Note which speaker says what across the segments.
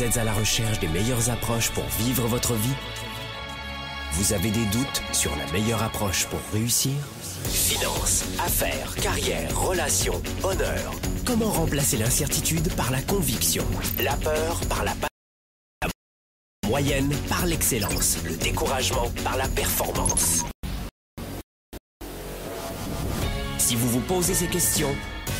Speaker 1: Vous êtes à la recherche des meilleures approches pour vivre votre vie? Vous avez des doutes sur la meilleure approche pour réussir? Finances, affaires, carrière, relations, honneur. Comment remplacer l'incertitude par la conviction? La peur par la la moyenne par l'excellence, le découragement par la performance. Si vous vous posez ces questions,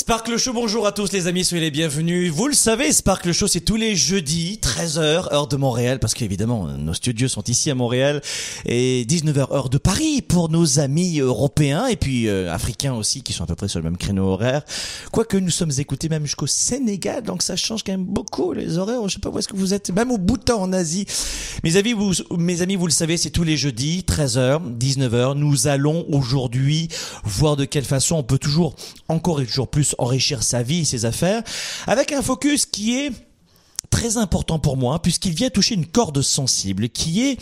Speaker 2: Sparkle Show, bonjour à tous les amis, soyez les bienvenus. Vous le savez, Sparkle Show, c'est tous les jeudis, 13h, heure de Montréal, parce qu'évidemment, nos studios sont ici à Montréal, et 19h, heure de Paris, pour nos amis européens, et puis euh, africains aussi, qui sont à peu près sur le même créneau horaire. Quoique nous sommes écoutés même jusqu'au Sénégal, donc ça change quand même beaucoup les horaires. Je sais pas où est-ce que vous êtes, même au Bhoutan en Asie. Mes amis, vous, mes amis, vous le savez, c'est tous les jeudis, 13h, 19h. Nous allons aujourd'hui voir de quelle façon on peut toujours, encore et toujours plus, enrichir sa vie et ses affaires, avec un focus qui est très important pour moi, puisqu'il vient toucher une corde sensible, qui est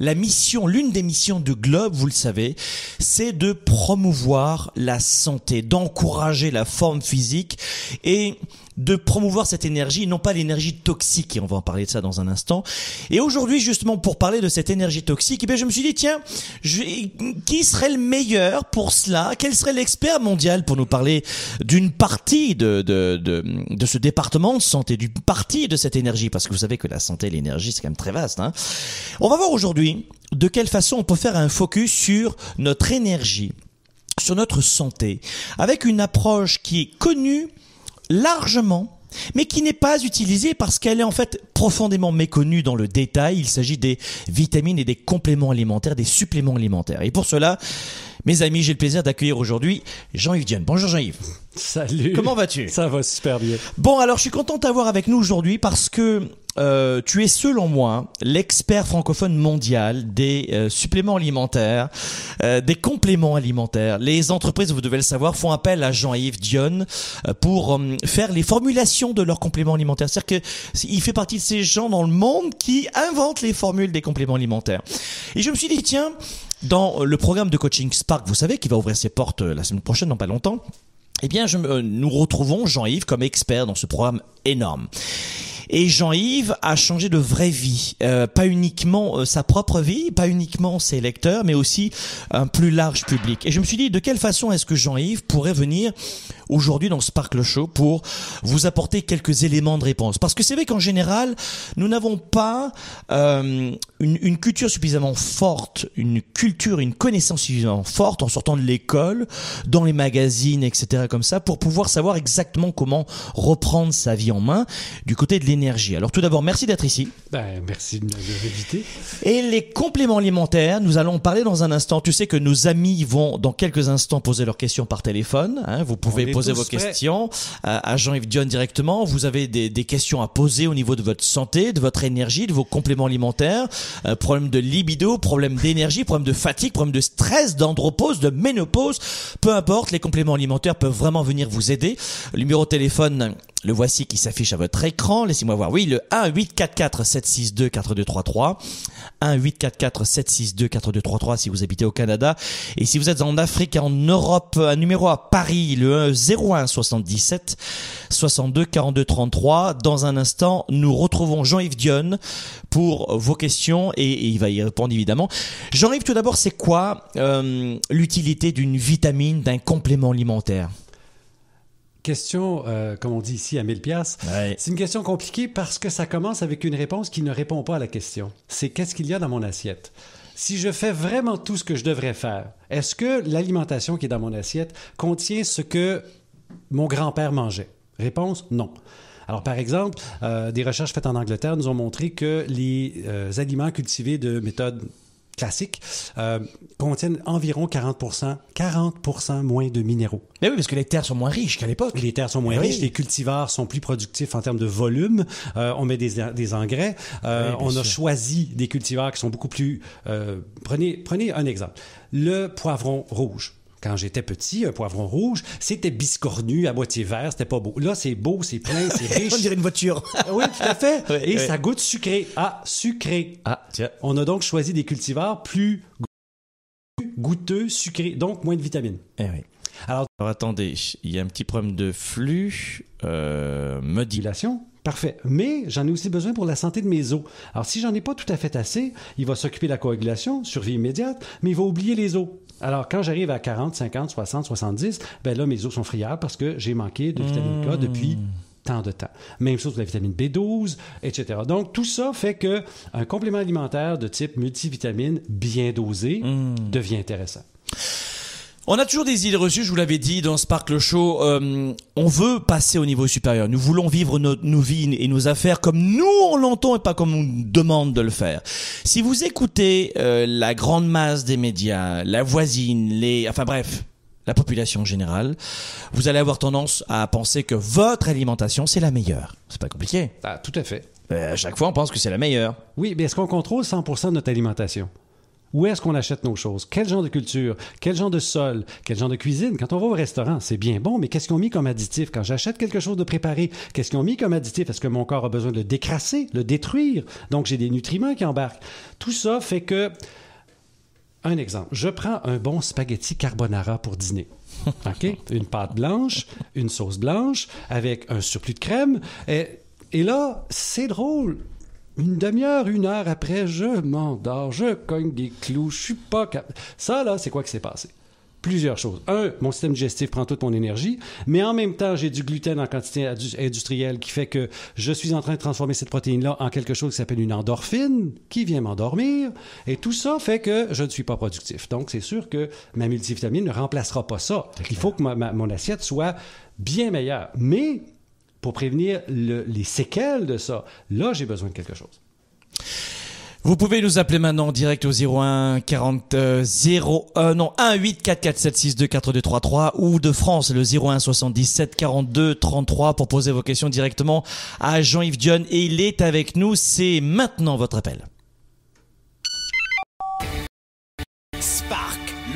Speaker 2: la mission, l'une des missions de Globe, vous le savez, c'est de promouvoir la santé, d'encourager la forme physique et de promouvoir cette énergie, non pas l'énergie toxique, et on va en parler de ça dans un instant. Et aujourd'hui, justement, pour parler de cette énergie toxique, eh bien, je me suis dit, tiens, je, qui serait le meilleur pour cela? Quel serait l'expert mondial pour nous parler d'une partie de, de, de, de ce département de santé, d'une partie de cette énergie? Parce que vous savez que la santé et l'énergie, c'est quand même très vaste. Hein on va voir aujourd'hui de quelle façon on peut faire un focus sur notre énergie, sur notre santé, avec une approche qui est connue largement, mais qui n'est pas utilisée parce qu'elle est en fait profondément méconnue dans le détail. Il s'agit des vitamines et des compléments alimentaires, des suppléments alimentaires. Et pour cela, mes amis, j'ai le plaisir d'accueillir aujourd'hui Jean-Yves Dion. Bonjour Jean-Yves.
Speaker 3: Salut.
Speaker 2: Comment vas-tu?
Speaker 3: Ça va super bien.
Speaker 2: Bon, alors je suis content de t'avoir avec nous aujourd'hui parce que euh, tu es selon moi l'expert francophone mondial des euh, suppléments alimentaires, euh, des compléments alimentaires. Les entreprises, vous devez le savoir, font appel à Jean-Yves Dion euh, pour euh, faire les formulations de leurs compléments alimentaires. C'est-à-dire que il fait partie de ces gens dans le monde qui inventent les formules des compléments alimentaires. Et je me suis dit tiens, dans le programme de coaching Spark, vous savez, qui va ouvrir ses portes euh, la semaine prochaine, dans pas longtemps. Eh bien, euh, nous retrouvons Jean-Yves comme expert dans ce programme énorme. Et Jean-Yves a changé de vraie vie, Euh, pas uniquement euh, sa propre vie, pas uniquement ses lecteurs, mais aussi un plus large public. Et je me suis dit, de quelle façon est-ce que Jean-Yves pourrait venir aujourd'hui dans Sparkle Show pour vous apporter quelques éléments de réponse? Parce que c'est vrai qu'en général, nous n'avons pas euh, une, une culture suffisamment forte, une culture, une connaissance suffisamment forte en sortant de l'école, dans les magazines, etc. comme ça, pour pouvoir savoir exactement comment reprendre sa vie en main du côté de l'énergie. Alors tout d'abord, merci d'être ici.
Speaker 3: Ben, merci de m'avoir invité.
Speaker 2: Et les compléments alimentaires, nous allons en parler dans un instant. Tu sais que nos amis vont dans quelques instants poser leurs questions par téléphone. hein. Vous pouvez poser vos
Speaker 3: prêts.
Speaker 2: questions à, Jean-Yves Dion directement. Vous avez des, des questions à poser au niveau de votre santé, de votre énergie, de vos compléments alimentaires. Euh, problème de libido, problème d'énergie, problème de fatigue, problème de stress, d'andropause, de ménopause. Peu importe, les compléments alimentaires peuvent vraiment venir vous aider. Le numéro de téléphone, le voici qui s'affiche à votre écran. Laissez-moi voir. Oui, le 1 844 762 4233. 1 844 762 4233 si vous habitez au Canada. Et si vous êtes en Afrique et en Europe, un numéro à Paris, le 01 77 62 42 33. Dans un instant, nous retrouvons Jean-Yves Dion pour vos questions et, et il va y répondre évidemment. Jean-Yves, tout d'abord, c'est quoi euh, l'utilité d'une vitamine, d'un complément alimentaire?
Speaker 3: Question, euh, comme on dit ici, à 1000 pièces.
Speaker 2: Ouais.
Speaker 3: C'est une question compliquée parce que ça commence avec une réponse qui ne répond pas à la question. C'est qu'est-ce qu'il y a dans mon assiette? Si je fais vraiment tout ce que je devrais faire, est-ce que l'alimentation qui est dans mon assiette contient ce que mon grand-père mangeait? Réponse, non. Alors, par exemple, euh, des recherches faites en Angleterre nous ont montré que les euh, aliments cultivés de méthode classiques euh, contiennent environ 40%, 40% moins de minéraux.
Speaker 2: Mais oui, parce que les terres sont moins riches qu'à l'époque.
Speaker 3: Les terres sont moins
Speaker 2: oui.
Speaker 3: riches, les cultivars sont plus productifs en termes de volume. Euh, on met des, des engrais. Euh,
Speaker 2: Oui,
Speaker 3: on a choisi des cultivars qui sont beaucoup plus. euh, prenez, prenez un exemple. Le poivron rouge. Quand j'étais petit, un poivron rouge, c'était biscornu, à moitié vert, c'était pas beau. Là, c'est beau, c'est plein, c'est riche.
Speaker 2: On dirait une voiture.
Speaker 3: oui, tout à fait.
Speaker 2: Oui,
Speaker 3: Et
Speaker 2: oui.
Speaker 3: ça goûte sucré. Ah, sucré.
Speaker 2: Ah, tiens.
Speaker 3: On a donc choisi des cultivars plus goûteux, sucrés, donc moins de vitamines.
Speaker 2: Eh oui.
Speaker 3: Alors,
Speaker 2: Alors attendez, il y a un petit problème de flux. Euh.
Speaker 3: Dilation, Parfait. Mais j'en ai aussi besoin pour la santé de mes os. Alors, si j'en ai pas tout à fait assez, il va s'occuper de la coagulation, survie immédiate, mais il va oublier les os. Alors, quand j'arrive à 40, 50, 60, 70, ben là, mes os sont friables parce que j'ai manqué de vitamine K depuis tant de temps. Même chose pour la vitamine B12, etc. Donc, tout ça fait que un complément alimentaire de type multivitamine bien dosé devient intéressant.
Speaker 2: On a toujours des idées reçues, je vous l'avais dit dans Sparkle Show. euh, on veut passer au niveau supérieur. Nous voulons vivre nos, nos vies et nos affaires comme nous on l'entend et pas comme on nous demande de le faire. Si vous écoutez euh, la grande masse des médias, la voisine, les, enfin bref, la population générale, vous allez avoir tendance à penser que votre alimentation c'est la meilleure. C'est pas compliqué.
Speaker 3: Ah, tout à fait.
Speaker 2: Euh, à chaque fois on pense que c'est la meilleure.
Speaker 3: Oui, mais est-ce qu'on contrôle 100% de notre alimentation? Où est-ce qu'on achète nos choses? Quel genre de culture? Quel genre de sol? Quel genre de cuisine? Quand on va au restaurant, c'est bien bon, mais qu'est-ce qu'ils ont mis comme additif? Quand j'achète quelque chose de préparé, qu'est-ce qu'ils ont mis comme additif? Est-ce que mon corps a besoin de le décrasser, le détruire? Donc, j'ai des nutriments qui embarquent. Tout ça fait que... Un exemple. Je prends un bon spaghetti carbonara pour dîner. OK? Une pâte blanche, une sauce blanche, avec un surplus de crème. Et, et là, c'est drôle. Une demi-heure, une heure après, je m'endors, je cogne des clous, je suis pas capable. Ça, là, c'est quoi qui s'est passé? Plusieurs choses. Un, mon système digestif prend toute mon énergie, mais en même temps, j'ai du gluten en quantité industrielle qui fait que je suis en train de transformer cette protéine-là en quelque chose qui s'appelle une endorphine qui vient m'endormir. Et tout ça fait que je ne suis pas productif. Donc, c'est sûr que ma multivitamine ne remplacera pas ça. Il faut que ma- ma- mon assiette soit bien meilleure. Mais pour prévenir le- les séquelles de ça, là, j'ai besoin de quelque chose.
Speaker 2: Vous pouvez nous appeler maintenant en direct au 01 40 euh, 0 euh, non 1 8 4 4 7 6 2 4 2 3 3 ou de France le 01 77 42 33 pour poser vos questions directement à Jean-Yves Dion et il est avec nous. C'est maintenant votre appel.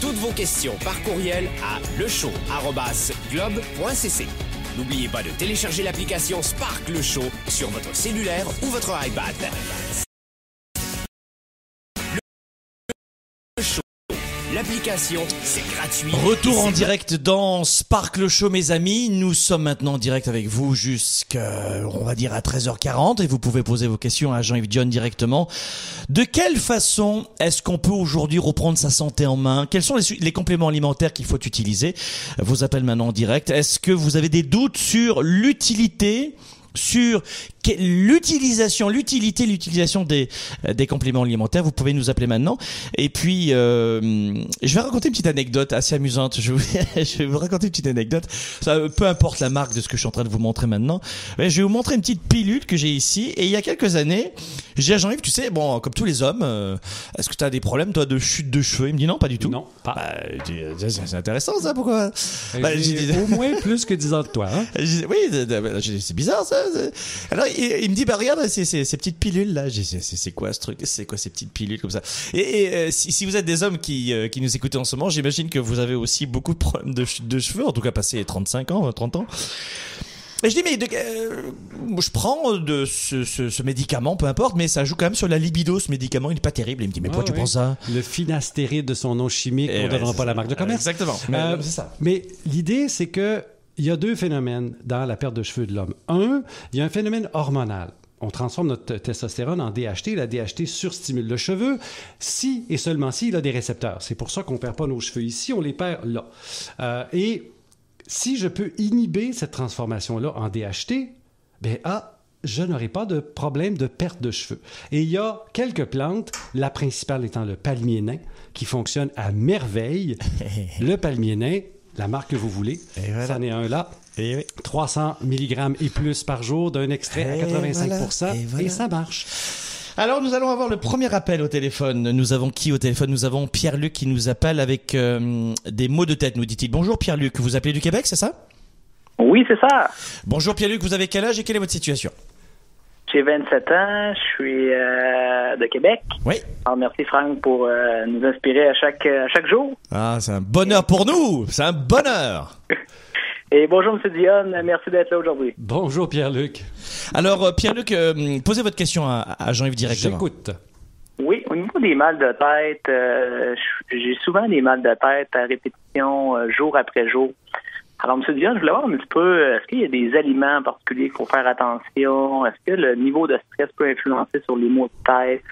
Speaker 1: Toutes vos questions par courriel à lechaud.globe.cc. N'oubliez pas de télécharger l'application Spark Le Show sur votre cellulaire ou votre iPad. L'application, c'est gratuit.
Speaker 2: Retour
Speaker 1: Et
Speaker 2: en direct dans Sparkle Show, mes amis. Nous sommes maintenant en direct avec vous jusqu'à, on va dire, à 13h40 et vous pouvez poser vos questions à Jean-Yves Dion directement. De quelle façon est-ce qu'on peut aujourd'hui reprendre sa santé en main? Quels sont les, compléments alimentaires qu'il faut utiliser? Vos appels maintenant en direct. Est-ce que vous avez des doutes sur l'utilité sur l'utilisation, l'utilité, l'utilisation des, euh, des compléments alimentaires. Vous pouvez nous appeler maintenant. Et puis, euh, je vais raconter une petite anecdote assez amusante. Je, vous- je vais vous raconter une petite anecdote. Ça, peu importe la marque de ce que je suis en train de vous montrer maintenant. Mais je vais vous montrer une petite pilule que j'ai ici. Et il y a quelques années, j'ai dit à Jean-Yves, tu sais, bon, comme tous les hommes, euh, est-ce que tu as des problèmes, toi, de chute de cheveux? Il me dit non, pas du tout.
Speaker 3: Non, pas.
Speaker 2: Bah, dis, c'est intéressant ça, pourquoi? Bah,
Speaker 3: au moins plus que 10 ans de toi. Hein?
Speaker 2: oui, dit, c'est bizarre ça. Alors il, il me dit, bah regarde ces, ces, ces petites pilules là. C'est- quoi ce truc? C'est quoi ces petites pilules comme ça? Et, et, euh, si, si vous êtes des hommes qui, euh, qui nous écoutez en ce moment, j'imagine que vous avez aussi beaucoup de problèmes de cheveux, en tout cas passé 35 ans, 30 ans. Et je dis, mais de- euh, je prends de ce, ce, ce médicament, peu importe, mais ça joue quand même sur la libido, ce médicament, il est pas terrible. Il me dit, mais pourquoi
Speaker 3: Ah
Speaker 2: tu
Speaker 3: oui.
Speaker 2: prends ça?
Speaker 3: Le finastéride de son nom chimique,
Speaker 2: Eh
Speaker 3: on ne
Speaker 2: ouais,
Speaker 3: donnera pas
Speaker 2: ça.
Speaker 3: la marque de commerce.
Speaker 2: Exactement. Mais,
Speaker 3: Euh,
Speaker 2: c'est ça.
Speaker 3: Mais l'idée, c'est que il y a deux phénomènes dans la perte de cheveux de l'homme. Un, il y a un phénomène hormonal. on transforme notre testostérone en DHT. La DHT surstimule le cheveu si et seulement si il a des récepteurs. C'est pour ça qu'on ne perd pas nos cheveux ici, on les perd là. Euh, et si je peux inhiber cette transformation-là en DHT, ben ah, je n'aurai pas de problème de perte de cheveux. Et il y a quelques plantes, la principale étant le palmier nain, qui fonctionne à merveille. le palmier nain, la marque que vous voulez,
Speaker 2: voilà.
Speaker 3: ça en est un là.
Speaker 2: Et oui.
Speaker 3: 300 mg et plus par jour d'un extrait à
Speaker 2: Et
Speaker 3: 85
Speaker 2: voilà, et
Speaker 3: et,
Speaker 2: voilà.
Speaker 3: ça marche.
Speaker 2: Alors nous allons avoir le premier appel au téléphone. Nous avons qui au téléphone? Nous avons Pierre-Luc qui nous appelle avec euh, des mots de tête, nous dit-il. Bonjour Pierre-Luc, vous appelez du Québec, c'est ça?
Speaker 4: Oui, c'est ça.
Speaker 2: Bonjour Pierre-Luc, vous avez quel âge et quelle est votre situation?
Speaker 4: J'ai 27 ans, je suis euh, de Québec.
Speaker 2: Oui.
Speaker 4: Alors, merci Franck pour euh, nous inspirer à chaque, à chaque jour.
Speaker 2: Ah, c'est un bonheur pour nous, c'est un bonheur.
Speaker 4: Et bonjour M. Dionne, merci d'être là aujourd'hui.
Speaker 3: Bonjour Pierre-Luc.
Speaker 2: Alors euh, Pierre-Luc, euh, posez votre question à, à Jean-Yves directement.
Speaker 3: J'écoute.
Speaker 4: Oui, au niveau des mal de tête, euh, j'ai souvent des mal de tête à répétition euh, jour après jour. Alors, M. Dionne, je voulais voir un petit peu, est-ce qu'il y a des aliments en particulier qu'il faut faire attention? Est-ce que le niveau de stress peut influencer sur les maux de tête?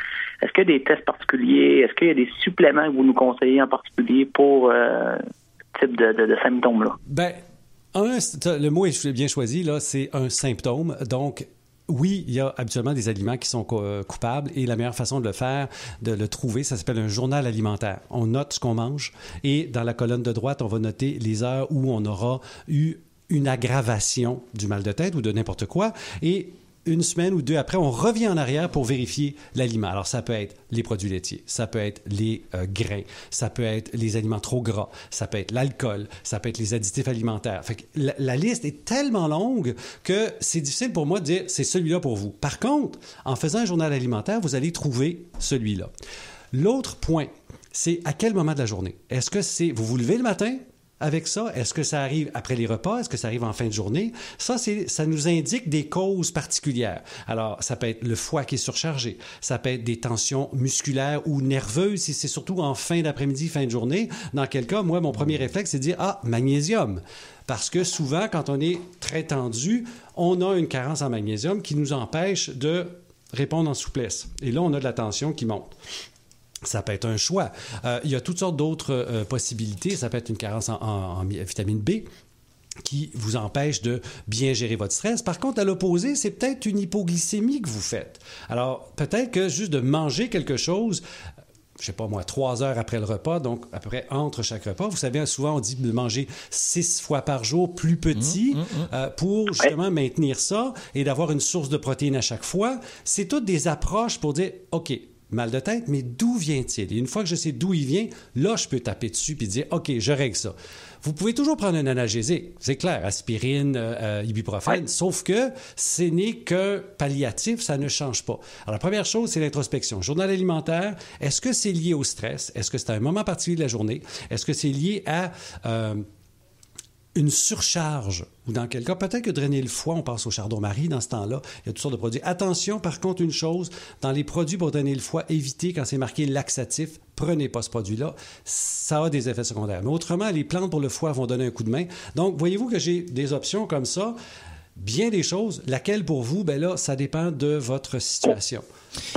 Speaker 4: Est-ce qu'il y a des tests particuliers? Est-ce qu'il y a des suppléments que vous nous conseillez en particulier pour euh, ce type de, de symptômes-là?
Speaker 3: Ben, le mot est bien choisi, là, c'est un symptôme. Donc, oui, il y a habituellement des aliments qui sont euh, coupables et la meilleure façon de le faire, de le trouver, ça s'appelle un journal alimentaire. On note ce qu'on mange et dans la colonne de droite, on va noter les heures où on aura eu une aggravation du mal de tête ou de n'importe quoi et une semaine ou deux après, on revient en arrière pour vérifier l'aliment. Alors, ça peut être les produits laitiers, ça peut être les euh, grains, ça peut être les aliments trop gras, ça peut être l'alcool, ça peut être les additifs alimentaires. Fait que la, la liste est tellement longue que c'est difficile pour moi de dire c'est celui-là pour vous. Par contre, en faisant un journal alimentaire, vous allez trouver celui-là. L'autre point, c'est à quel moment de la journée? Est-ce que c'est vous vous levez le matin? Avec ça? Est-ce que ça arrive après les repas? Est-ce que ça arrive en fin de journée? Ça, ça nous indique des causes particulières. Alors, ça peut être le foie qui est surchargé. Ça peut être des tensions musculaires ou nerveuses si c'est surtout en fin d'après-midi, fin de journée. Dans quel cas, moi, mon premier réflexe, c'est de dire, ah, magnésium. Parce que souvent, quand on est très tendu, on a une carence en magnésium qui nous empêche de répondre en souplesse. Et là, on a de la tension qui monte. Ça peut être un choix. Euh, il y a toutes sortes d'autres euh, possibilités. Ça peut être une carence en, en- en vitamine B qui vous empêche de bien gérer votre stress. Par contre, à l'opposé, c'est peut-être une hypoglycémie que vous faites. Alors, peut-être que juste de manger quelque chose, je sais pas moi, trois heures après le repas, donc à peu près entre chaque repas. Vous savez, souvent on dit de manger six fois par jour plus petit euh, pour justement maintenir ça et d'avoir une source de protéines à chaque fois. C'est toutes des approches pour dire, OK, mal de tête, mais d'où vient-il? Et une fois que je sais d'où il vient, là, je peux taper dessus puis dire, OK, je règle ça. Vous pouvez toujours prendre un analgésique, c'est clair, aspirine, euh, euh, ibuprofène, sauf que ce n'est que palliatif, ça ne change pas. Alors, la première chose, c'est l'introspection. Journal alimentaire, est-ce que c'est lié au stress? Est-ce que c'est à un moment particulier de la journée? Est-ce que c'est lié à... euh, une surcharge, ou dans quel cas, peut-être que drainer le foie, on passe au chardon-marie dans ce temps-là. Il y a toutes sortes de produits. Attention, par contre, une chose, dans les produits pour drainer le foie, évitez quand c'est marqué laxatif, prenez pas ce produit-là. Ça a des effets secondaires. Mais autrement, les plantes pour le foie vont donner un coup de main. Donc, voyez-vous que j'ai des options comme ça? Bien des choses. Laquelle pour vous? Ben là, ça dépend de votre situation.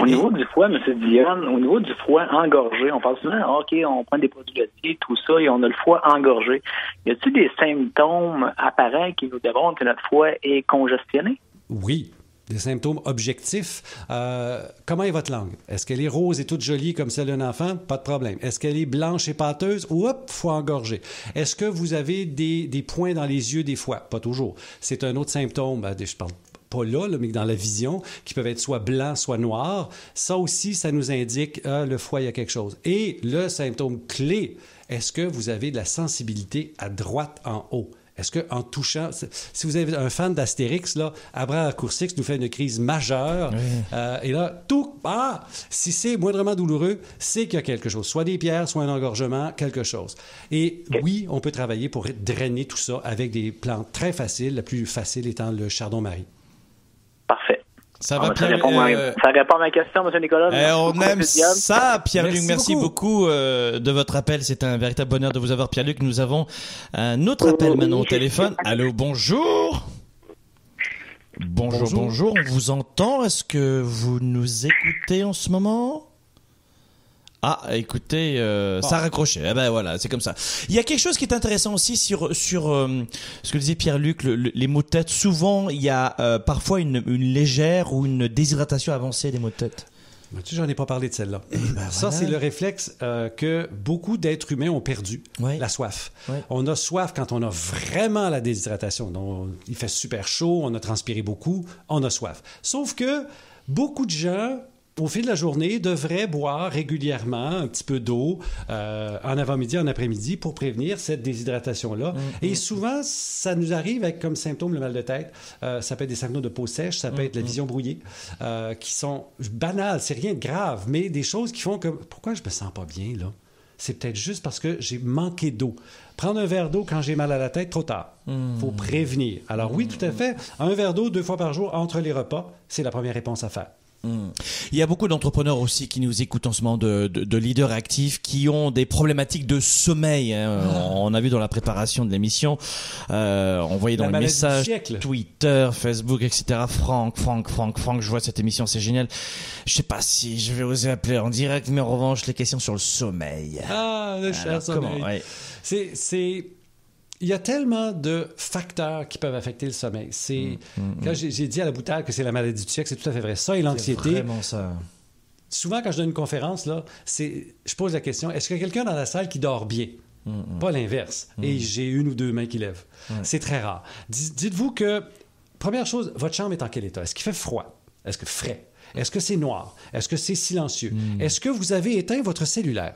Speaker 4: Au niveau du foie, M. Dionne, au niveau du foie engorgé, on parle souvent, ah, OK, on prend des produits laitiers, tout ça, et on a le foie engorgé. Y a-t-il des symptômes apparents qui nous démontrent que notre foie est congestionné?
Speaker 3: Oui. Des symptômes objectifs. Euh, comment est votre langue? Est-ce qu'elle est rose et toute jolie comme celle d'un enfant? Pas de problème. Est-ce qu'elle est blanche et pâteuse? Oups, foie engorgé. Est-ce que vous avez des, des points dans les yeux des fois? Pas toujours. C'est un autre symptôme. Ben, je parle pas là, là, mais dans la vision, qui peuvent être soit blancs, soit noirs. Ça aussi, ça nous indique ah, le foie, il y a quelque chose. Et le symptôme clé, est-ce que vous avez de la sensibilité à droite en haut? Est-ce qu'en touchant, si vous avez un fan d'Astérix, là, Abraham Coursix nous fait une crise majeure, euh, et là, tout, ah, si c'est moindrement douloureux, c'est qu'il y a quelque chose, soit des pierres, soit un engorgement, quelque chose. Et oui, on peut travailler pour drainer tout ça avec des plantes très faciles, la plus facile étant le chardon-marie.
Speaker 2: Ça
Speaker 4: Ah,
Speaker 2: va,
Speaker 4: ça,
Speaker 2: Pierre
Speaker 4: répond à,
Speaker 2: euh,
Speaker 4: ça répond à ma question, M. Nicolas.
Speaker 2: eh,
Speaker 4: Merci
Speaker 2: on
Speaker 4: beaucoup,
Speaker 2: aime ça, Pierre-Luc.
Speaker 3: Merci
Speaker 2: Merci,
Speaker 3: beaucoup.
Speaker 2: beaucoup, euh, de votre appel. C'est un véritable bonheur de vous avoir, Pierre-Luc. Nous avons un autre appel maintenant au téléphone. Allô, bonjour. Bonjour,
Speaker 3: Bonjour.
Speaker 2: bonjour, on vous entend. Est-ce que vous nous écoutez en ce moment? Ah, écoutez, euh, ça a raccroché. Eh ben voilà, c'est comme ça. Il y a quelque chose qui est intéressant aussi sur sur euh, ce que disait Pierre-Luc, le- le- les maux de tête. Souvent, il y a euh, parfois une, une légère ou une déshydratation avancée des maux de tête.
Speaker 3: Tu j'en ai pas parlé de celle-là. ça,
Speaker 2: ben voilà.
Speaker 3: c'est le réflexe euh, que beaucoup d'êtres humains ont perdu, la soif. On a soif quand on a vraiment la déshydratation. Donc, il fait super chaud, on a transpiré beaucoup, on a soif. Sauf que beaucoup de gens, au fil de la journée, devraient boire régulièrement un petit peu d'eau euh, en avant-midi, en après-midi pour prévenir cette déshydratation-là. Et souvent, ça nous arrive avec comme symptôme le mal de tête. Euh, ça peut être des symptômes de peau sèche, ça peut être la vision brouillée, euh, qui sont banales, c'est rien de grave, mais des choses qui font que pourquoi je me sens pas bien là? C'est peut-être juste parce que j'ai manqué d'eau. Prendre un verre d'eau quand j'ai mal à la tête, trop tard. faut prévenir. Alors oui, tout à fait. Un verre d'eau deux fois par jour entre les repas, c'est la première réponse à faire.
Speaker 2: Il y a beaucoup d'entrepreneurs aussi qui nous écoutent en ce moment, de, de, de leaders actifs, qui ont des problématiques de sommeil. hein. On a vu dans la préparation de l'émission, euh, on voyait dans les messages. Twitter, Facebook, etc. Franck, Franck, Franck, Franck, je vois cette émission, c'est génial. Je sais pas si je vais oser appeler en direct, mais en revanche, les questions sur le sommeil.
Speaker 3: Ah, le
Speaker 2: Alors, comment ouais.
Speaker 3: C'est, c'est, il y a tellement de facteurs qui peuvent affecter le sommeil. C'est, quand j'ai, dit à la boutade que c'est la maladie du siècle, c'est tout à fait vrai. Ça et l'anxiété.
Speaker 2: Vraiment ça.
Speaker 3: Souvent, quand je donne une conférence, là, c'est, je pose la question est-ce qu'il y a quelqu'un dans la salle qui dort bien? Pas l'inverse. Et j'ai une ou deux mains qui lèvent. C'est très rare. Dites-vous que, première chose, votre chambre est en quel état? Est-ce qu'il fait froid? Est-ce que frais? Est-ce que c'est noir? Est-ce que c'est silencieux? Est-ce que vous avez éteint votre cellulaire?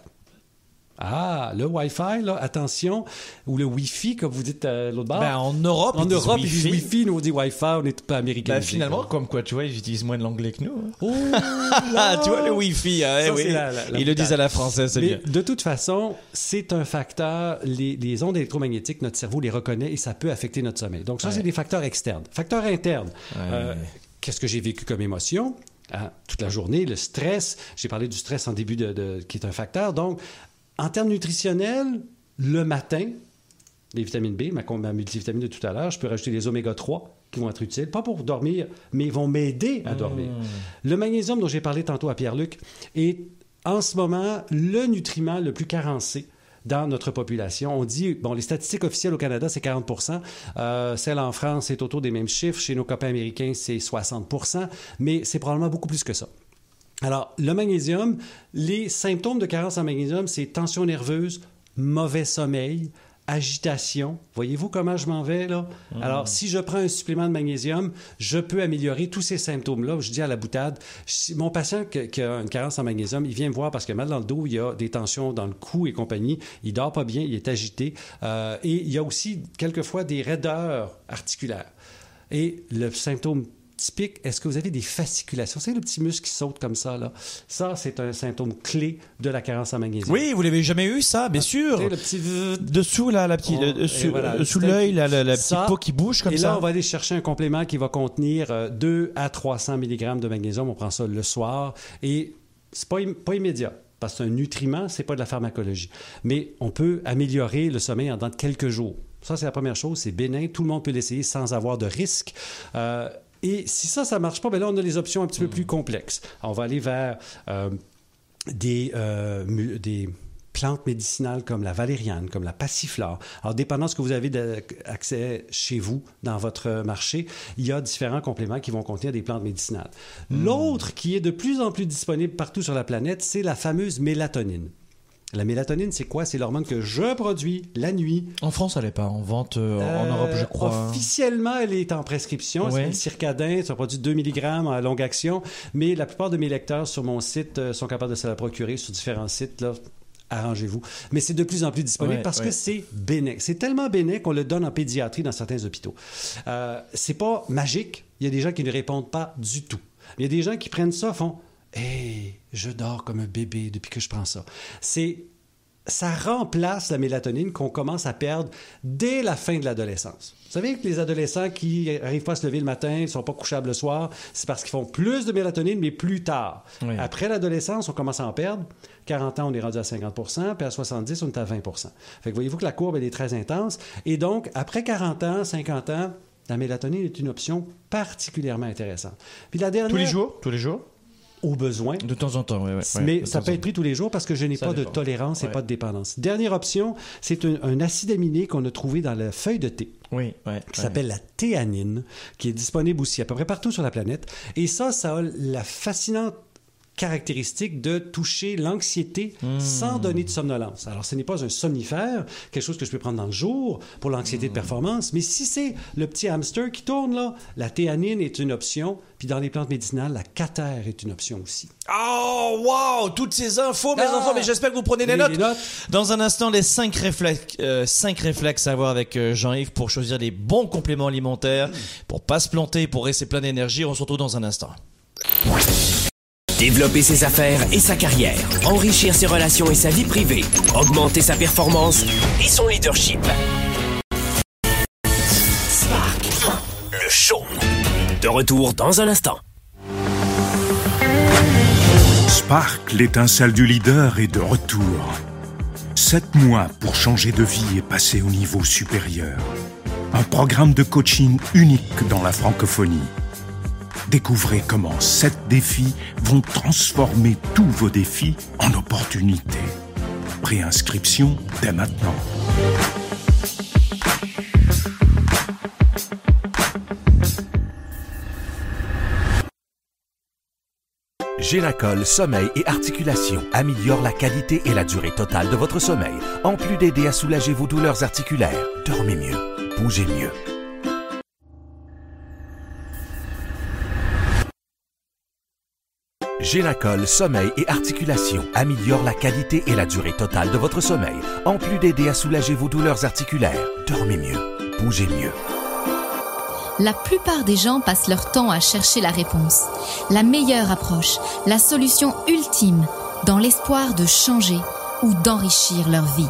Speaker 3: Ah, le Wi-Fi, là, attention, ou le Wi-Fi, comme vous dites à l'autre bord.
Speaker 2: Ben, en Europe,
Speaker 3: en
Speaker 2: ils disent
Speaker 3: Europe, ils disent
Speaker 2: Wi-Fi.
Speaker 3: Wi-Fi, nous on dit Wi-Fi, on n'est pas américains.
Speaker 2: Ben, finalement, comme quoi, tu vois, ils utilisent moins de l'anglais que nous. hein.
Speaker 3: Oh,
Speaker 2: Ah, tu vois le Wi-Fi, hein, eh
Speaker 3: Ça,
Speaker 2: oui.
Speaker 3: la- la- la
Speaker 2: ils le disent à la française, c'est bien.
Speaker 3: de toute façon, c'est un facteur. Les, les ondes électromagnétiques, notre cerveau les reconnaît et ça peut affecter notre sommeil. Donc, ça, c'est des facteurs externes. Facteurs internes. euh, Qu'est-ce que j'ai vécu comme émotion? hein, toute la journée, le stress. J'ai parlé du stress en début de, de- qui est un facteur. Donc, en termes nutritionnels, le matin, les vitamines B, ma, ma multivitamine de tout à l'heure, je peux rajouter les oméga 3 qui vont être utiles, pas pour dormir, mais ils vont m'aider à dormir. Le magnésium dont j'ai parlé tantôt à Pierre-Luc est en ce moment le nutriment le plus carencé dans notre population. On dit, bon, les statistiques officielles au Canada, c'est 40 euh, Celle en France, c'est autour des mêmes chiffres. Chez nos copains américains, c'est 60 mais c'est probablement beaucoup plus que ça. Alors, le magnésium, les symptômes de carence en magnésium, c'est tension nerveuse, mauvais sommeil, agitation. Voyez-vous comment je m'en vais là? Alors, si je prends un supplément de magnésium, je peux améliorer tous ces symptômes-là. Je dis à la boutade, si mon patient qui, qui a une carence en magnésium, il vient me voir parce que mal dans le dos, il y a des tensions dans le cou et compagnie. Il dort pas bien, il est agité. Euh, et il y a aussi quelquefois des raideurs articulaires. Et le symptôme typique, est-ce que vous avez des fasciculations? C'est le petit muscle qui saute comme ça, là. Ça, c'est un symptôme clé de la carence en magnésium.
Speaker 2: Oui, vous l'avez jamais eu, ça, bien sûr.
Speaker 3: Tu sais, le petit...
Speaker 2: Dessous, là, la petite,
Speaker 3: On-
Speaker 2: euh,
Speaker 3: et
Speaker 2: sous,
Speaker 3: voilà,
Speaker 2: euh, l'œil, la, la, la petite
Speaker 3: Ça,
Speaker 2: peau qui bouge comme
Speaker 3: et
Speaker 2: ça.
Speaker 3: là, on va aller chercher un complément qui va contenir euh, 2 à 300 mg de magnésium. On prend ça le soir. Et c'est pas, im- pas immédiat. Parce que c'est un nutriment, c'est pas de la pharmacologie. Mais on peut améliorer le sommeil en dans quelques jours. Ça, c'est la première chose. C'est bénin. Tout le monde peut l'essayer sans avoir de risque. Euh, et si ça, ça marche pas, ben là, on a les options un petit peu plus complexes. On va aller vers euh, des, euh, des plantes médicinales comme la valériane, comme la passiflore. Alors, dépendant de ce que vous avez d'accès chez vous, dans votre marché, il y a différents compléments qui vont contenir des plantes médicinales. L'autre qui est de plus en plus disponible partout sur la planète, c'est la fameuse mélatonine. La mélatonine, c'est quoi? C'est l'hormone que je produis la nuit
Speaker 2: En France, elle est pas en vente euh, en
Speaker 3: euh,
Speaker 2: Europe, je crois. hein.
Speaker 3: Officiellement, elle est en prescription. C'est le circadin, un produit de 2 mg à longue action. Mais la plupart de mes lecteurs sur mon site euh, sont capables de se la procurer sur différents sites. Là. Arrangez-vous. Mais c'est de plus en plus disponible
Speaker 2: Ouais,
Speaker 3: parce
Speaker 2: ouais.
Speaker 3: que c'est bénin. C'est tellement bénin qu'on le donne en pédiatrie dans certains hôpitaux. Euh, c'est pas magique. Il y a des gens qui ne répondent pas du tout. Il y a des gens qui prennent ça, font Hey, je dors comme un bébé depuis que je prends ça. C'est ça remplace la mélatonine qu'on commence à perdre dès la fin de l'adolescence. Vous savez que les adolescents qui n'arrivent pas à se lever le matin, ils ne sont pas couchables le soir, c'est parce qu'ils font plus de mélatonine, mais plus tard.
Speaker 2: Oui.
Speaker 3: Après l'adolescence, on commence à en perdre. 40 ans, on est rendu à 50% puis à 70%, on est à 20 Fait que voyez-vous que la courbe, elle est très intense. Et donc, après 40 ans, 50 ans, la mélatonine est une option particulièrement intéressante. Puis la dernière,
Speaker 2: Tous les jours? Tous les jours?
Speaker 3: Au besoin,
Speaker 2: De temps en temps, oui.
Speaker 3: mais ça peut être pris tous les jours parce que je n'ai pas de tolérance et
Speaker 2: Ouais.
Speaker 3: pas de dépendance. Dernière option, c'est un, un acide aminé qu'on a trouvé dans la feuille de thé
Speaker 2: Oui, ouais.
Speaker 3: qui s'appelle la théanine, qui est disponible aussi à peu près partout sur la planète. Et ça, ça a la fascinante caractéristique de toucher l'anxiété sans donner de somnolence. Alors, ce n'est pas un somnifère, quelque chose que je peux prendre dans le jour pour l'anxiété de performance, mais si c'est le petit hamster qui tourne là, la théanine est une option, puis dans les plantes médicinales, la catère est une option aussi.
Speaker 2: Oh, wow! Toutes ces infos, mes
Speaker 3: Ah!
Speaker 2: enfants, mais j'espère que vous prenez des
Speaker 3: Les-
Speaker 2: notes. Dans un instant, les 5 réflexes, euh, cinq réflexes à avoir avec euh, Jean-Yves pour choisir les bons compléments alimentaires, pour pas se planter, pour rester plein d'énergie. On se retrouve dans un instant.
Speaker 1: Développer ses affaires et sa carrière, enrichir ses relations et sa vie privée, augmenter sa performance et son leadership. Spark, le show. De retour dans un instant.
Speaker 5: Spark, l'étincelle du leader, est de retour. Sept mois pour changer de vie et passer au niveau supérieur. Un programme de coaching unique dans la francophonie. Découvrez comment sept défis vont transformer tous vos défis en opportunités. Préinscription dès maintenant.
Speaker 6: Génacol Sommeil et Articulation améliore la qualité et la durée totale de votre sommeil, en plus d'aider à soulager vos douleurs articulaires. Dormez mieux, bougez mieux. Génacol Sommeil et Articulation améliore la qualité et la durée totale de votre sommeil, en plus d'aider à soulager vos douleurs articulaires. Dormez mieux, bougez mieux.
Speaker 7: La plupart des gens passent leur temps à chercher la réponse, la meilleure approche, la solution ultime, dans l'espoir de changer ou d'enrichir leur vie.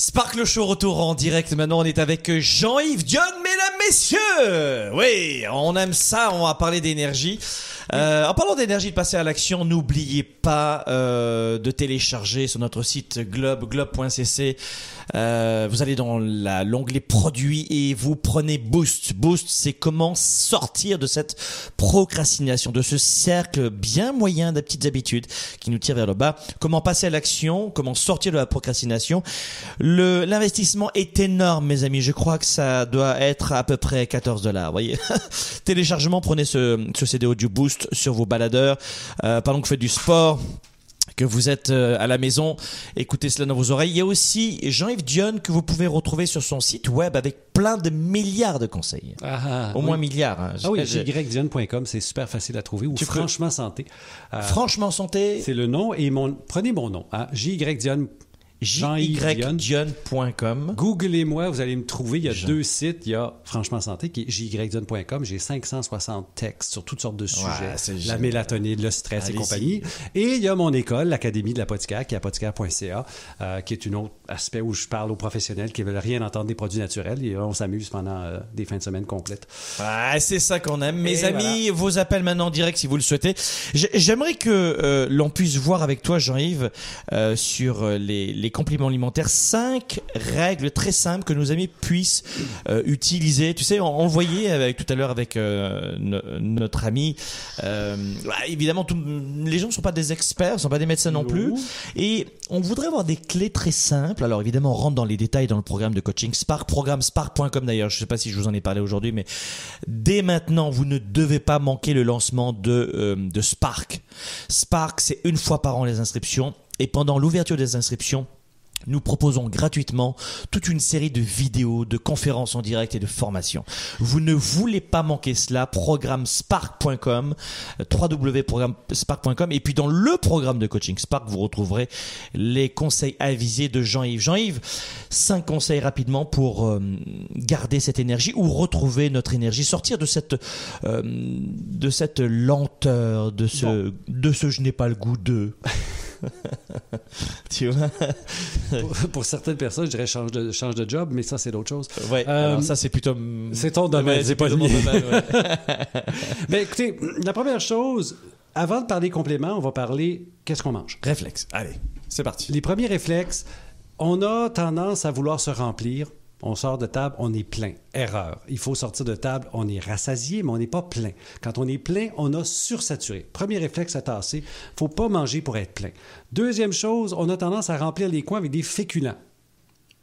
Speaker 2: Spark le show retour en direct. Maintenant, on est avec Jean-Yves Dion, mesdames, messieurs. Oui, on aime ça. On va parler d'énergie. Euh, en parlant d'énergie, de passer à l'action, n'oubliez pas euh, de télécharger sur notre site globe, globe.cc. Euh, vous allez dans l'onglet produits et vous prenez Boost. Boost, c'est comment sortir de cette procrastination, de ce cercle bien moyen des petites habitudes qui nous tire vers le bas. Comment passer à l'action, comment sortir de la procrastination. L'investissement est énorme, mes amis. Je crois que ça doit être à peu près 14 dollars. Voyez, téléchargement, prenez ce, ce CD audio Boost sur vos baladeurs. Euh, que vous faites du sport, que vous êtes euh, à la maison, écoutez cela dans vos oreilles. Il y a aussi Jean-Yves Dion que vous pouvez retrouver sur son site web avec plein de milliards de conseils.
Speaker 3: Ah,
Speaker 2: Au
Speaker 3: oui.
Speaker 2: moins milliards. hein.
Speaker 3: Ah oui, c'est super facile à trouver. Ou
Speaker 2: Tu peux-
Speaker 3: Franchement Santé. Euh,
Speaker 2: Franchement santé.
Speaker 3: c'est le nom. Et mon, prenez mon nom. Hein.
Speaker 2: jydion.com.
Speaker 3: Googlez-moi, vous allez me trouver. Il y a
Speaker 2: Jean.
Speaker 3: deux sites. Il y a Franchement Santé qui est jydion.com. J'ai 560 textes sur toutes sortes de sujets. la mélatonine, le stress et compagnie. Et il y a mon école, l'Académie de l'apothicaire, qui est apothicaire.ca, euh, qui est un autre aspect où je parle aux professionnels qui veulent rien entendre des produits naturels. Et on s'amuse pendant euh, des fins de semaine complètes.
Speaker 2: Ah, c'est ça qu'on aime. Mes
Speaker 3: Et
Speaker 2: amis, vos appels maintenant en direct si vous le souhaitez. J'ai- J'aimerais que euh, l'on puisse voir avec toi, Jean-Yves, sur les, les compléments alimentaires, cinq règles très simples que nos amis puissent euh, utiliser. Tu sais, on, on le voyait avec, tout à l'heure avec euh, no- notre ami. Euh, bah, évidemment, tout- les gens ne sont pas des experts, ne sont pas des médecins non,
Speaker 3: Non.
Speaker 2: plus. Et on voudrait avoir des clés très simples. Alors évidemment, on rentre dans les détails dans le programme de coaching Spark, programme spark.com d'ailleurs. Je ne sais pas si je vous en ai parlé aujourd'hui, mais dès maintenant, vous ne devez pas manquer le lancement de, de Spark. Spark, c'est une fois par an les inscriptions. Et pendant l'ouverture des inscriptions, nous proposons gratuitement toute une série de vidéos, de conférences en direct et de formations. Vous ne voulez pas manquer cela, programme spark.com, www.programmespark.com et puis dans le programme de coaching Spark, vous retrouverez les conseils avisés de Jean-Yves. Jean-Yves, cinq conseils rapidement pour euh, garder cette énergie ou retrouver notre énergie, sortir de cette euh, de cette lenteur, de ce de ce je n'ai pas le goût de. tu vois?
Speaker 3: Pour, pour certaines personnes, je dirais change de, change de job, mais ça, c'est d'autres chose.
Speaker 2: Ouais,
Speaker 3: Euh,
Speaker 2: alors ça c'est plutôt.
Speaker 3: c'est ton domaine, c'est pas le
Speaker 2: mon
Speaker 3: mien.
Speaker 2: ouais.
Speaker 3: Ben, écoutez, la première chose, avant de parler compléments, on va parler qu'est-ce qu'on mange?
Speaker 2: Réflexe. Allez, c'est parti.
Speaker 3: Les premiers réflexes, on a tendance à vouloir se remplir. On sort de table, on est plein. Erreur. Il faut sortir de table, on est rassasié, mais on n'est pas plein. Quand on est plein, on a sursaturé. Premier réflexe à tasser, faut pas manger pour être plein. Deuxième chose, on a tendance à remplir les coins avec des féculents.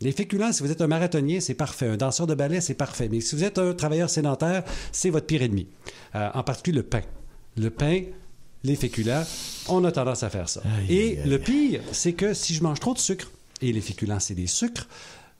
Speaker 3: Les féculents, si vous êtes un marathonien, c'est parfait. Un danseur de ballet, c'est parfait. Mais si vous êtes un travailleur sédentaire, c'est votre pire ennemi. Euh, en particulier le pain. Le pain, les féculents, on a tendance à faire ça. et le pire, c'est que si je mange trop de sucre, et les féculents, c'est des sucres,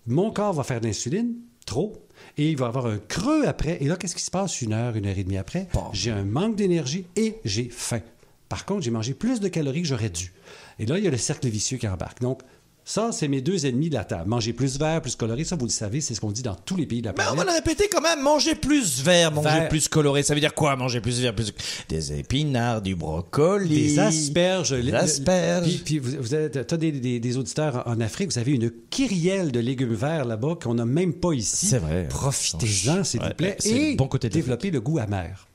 Speaker 3: mon corps va faire de l'insuline, trop, et il va avoir un creux après. Et là, qu'est-ce qui se passe une heure, une heure et demie après? J'ai un manque d'énergie et j'ai faim. Par contre, j'ai mangé plus de calories que j'aurais dû. Et là, il y a le cercle vicieux qui embarque. Donc, ça, c'est mes deux ennemis de la table. Manger plus vert, plus coloré, ça, vous le savez, c'est ce qu'on dit dans tous les pays de la
Speaker 2: Mais on
Speaker 3: planète.
Speaker 2: va le répéter quand même, manger plus vert, manger
Speaker 3: Vert.
Speaker 2: plus coloré. Ça veut dire quoi, manger plus vert, plus des épinards, du brocoli,
Speaker 3: Des asperges.
Speaker 2: des asperges.
Speaker 3: Puis, puis vous, vous êtes, t'as des, des- des auditeurs en Afrique, vous avez une kyrielle de légumes verts là-bas qu'on n'a même pas ici.
Speaker 2: C'est vrai.
Speaker 3: Profitez-en, s'il
Speaker 2: Ouais,
Speaker 3: vous plaît. Et
Speaker 2: le bon côté de
Speaker 3: développer le goût amer.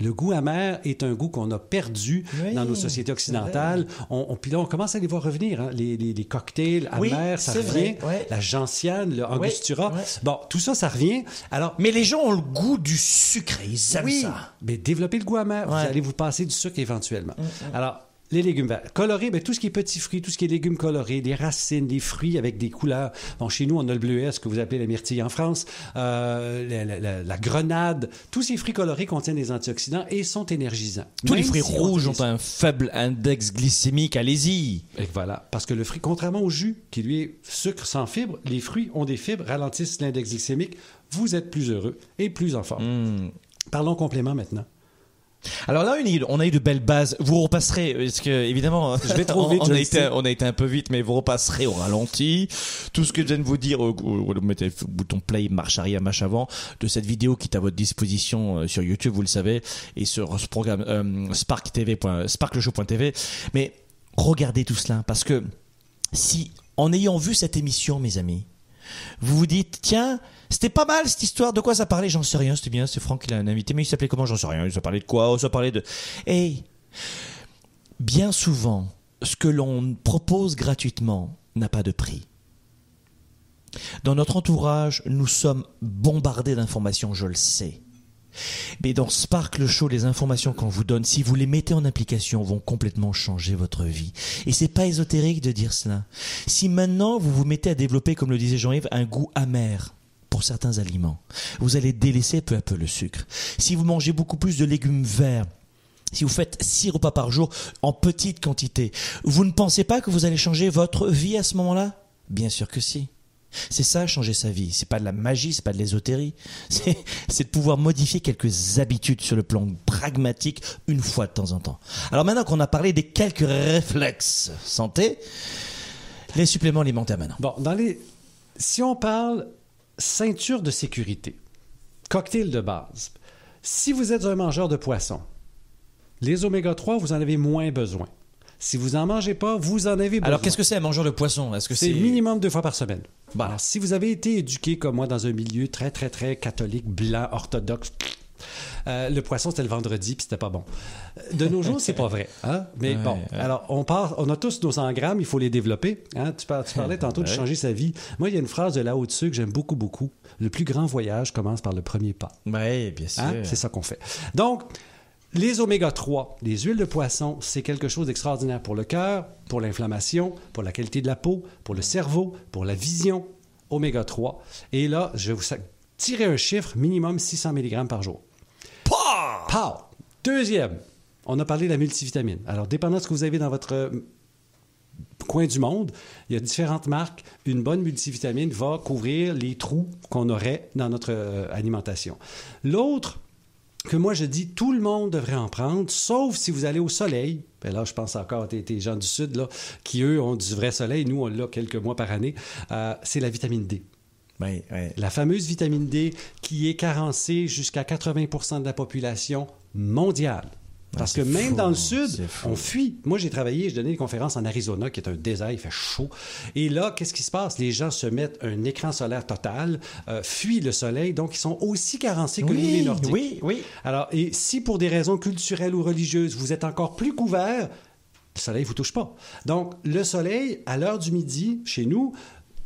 Speaker 3: Le goût amer est un goût qu'on a perdu
Speaker 2: Oui,
Speaker 3: dans nos sociétés occidentales. On, on- puis là, on commence à les voir revenir. hein. Les, les- les cocktails
Speaker 2: Oui,
Speaker 3: amers, ça revient.
Speaker 2: vrai.
Speaker 3: La gentiane, le angostura. Bon, tout ça, ça revient. Alors,
Speaker 2: Mais les gens ont le goût du sucré, ils aiment
Speaker 3: oui,
Speaker 2: ça.
Speaker 3: mais développez le goût amer. Vous.
Speaker 2: Mm,
Speaker 3: allez vous passer du sucre éventuellement. Alors, les légumes verts. Colorés, ben, tout ce qui est petits fruits, tout ce qui est légumes colorés, des racines, des fruits avec des couleurs. Bon, chez nous, on a le bleuet, ce que vous appelez la myrtille en France, euh, la, la- la- la grenade. Tous ces fruits colorés contiennent des antioxydants et sont énergisants.
Speaker 2: Tous les fruits
Speaker 3: si
Speaker 2: rouges ont un faible index glycémique, allez-y.
Speaker 3: et voilà. Parce que le fruit, contrairement au jus, qui lui est sucre sans fibre, les fruits ont des fibres, ralentissent l'index glycémique. Vous êtes plus heureux et plus en forme.
Speaker 2: Hmm.
Speaker 3: Parlons complément maintenant.
Speaker 2: Alors là, on a eu- de belles bases. Vous repasserez, parce que évidemment,
Speaker 3: Je vais trop
Speaker 2: on-
Speaker 3: vite,
Speaker 2: On, a été,
Speaker 3: sais.
Speaker 2: on a été un peu vite, mais vous repasserez au ralenti. Tout ce que je viens de vous dire, vous mettez le bouton play, marche arrière, marche avant, de cette vidéo qui est à votre disposition euh, sur YouTube, vous le savez, et sur ce programme euh, Spark TV, sparkleshow.tv. Mais regardez tout cela, parce que si, en ayant vu cette émission, mes amis, vous vous dites, tiens, c'était pas mal cette histoire, de quoi ça parlait? J'en sais rien, c'était bien, c'est Franck qui l'a invité, mais il s'appelait comment? J'en sais rien, ça parlait de quoi? Oh, Ça parlait de... Hey, bien souvent, ce que l'on propose gratuitement n'a pas de prix. Dans notre entourage, nous sommes bombardés d'informations, je le sais. Mais dans Spark le Show, les informations qu'on vous donne, si vous les mettez en application, vont complètement changer votre vie. Et c'est pas ésotérique de dire cela. Si maintenant vous vous mettez à développer, comme le disait Jean-Yves, un goût amer pour certains aliments, vous allez délaisser peu à peu le sucre. Si vous mangez beaucoup plus de légumes verts, si vous faites six repas par jour en petite quantité, vous ne pensez pas que vous allez changer votre vie à ce moment-là? Bien sûr que si. C'est ça, changer sa vie. C'est pas de la magie, c'est pas de l'ésotérie. C'est, de pouvoir modifier quelques habitudes sur le plan pragmatique une fois de temps en temps. Alors maintenant qu'on a parlé des quelques réflexes santé, Les suppléments alimentaires maintenant.
Speaker 3: Bon, dans les... si on parle ceinture de sécurité, cocktail de base, si vous êtes un mangeur de poisson, les oméga 3, vous en avez moins besoin. Si vous n'en mangez pas, vous en avez besoin.
Speaker 2: Alors, qu'est-ce que c'est un mangeur de poisson? Est-ce que
Speaker 3: C'est minimum deux fois par semaine. Alors, si vous avez été éduqué comme moi dans un milieu très, très, très catholique, blanc, orthodoxe, euh, le poisson, c'était le vendredi, puis c'était pas bon. De nos jours, c'est pas vrai. Hein? Mais
Speaker 2: Ouais,
Speaker 3: bon,
Speaker 2: ouais.
Speaker 3: alors, on, part, on a tous nos engrammes, il faut les développer. Hein? Tu, par- tu parlais tantôt de changer sa vie. Moi, il y a une phrase de là-haut dessus que j'aime beaucoup, beaucoup. Le plus grand voyage commence par le premier pas.
Speaker 2: Oui, bien sûr.
Speaker 3: Hein? C'est ça qu'on fait. Donc, les oméga 3, les huiles de poisson, c'est quelque chose d'extraordinaire pour le cœur, pour l'inflammation, pour la qualité de la peau, pour le cerveau, pour la vision. Oméga 3. Et là, je vais vous tirer un chiffre minimum 600 mg par jour. Pow! Deuxième, on a parlé de la multivitamine. Alors, dépendant de ce que vous avez dans votre euh, coin du monde, il y a différentes marques. Une bonne multivitamine va couvrir les trous qu'on aurait dans notre euh, alimentation. L'autre, que moi je dis tout le monde devrait en prendre, sauf si vous allez au soleil. Ben là, je pense encore à tes, gens du Sud qui, eux, ont du vrai soleil. Nous, on l'a quelques mois par année. Euh, c'est la vitamine D.
Speaker 2: Oui.
Speaker 3: La fameuse vitamine D qui est carencée jusqu'à 80% de la population mondiale. Parce que même
Speaker 2: fou,
Speaker 3: dans le sud, on fuit. Moi, j'ai travaillé, j'ai donné des conférences en Arizona, qui est un désert, il fait chaud. Et là, qu'est-ce qui se passe? Les gens se mettent un écran solaire total, euh, fuient le soleil, donc ils sont aussi carencés que nous, les Nordiques.
Speaker 2: oui, oui.
Speaker 3: Alors, et si pour des raisons culturelles ou religieuses, vous êtes encore plus couvert, le soleil ne vous touche pas. Donc, le soleil, à l'heure du midi, chez nous,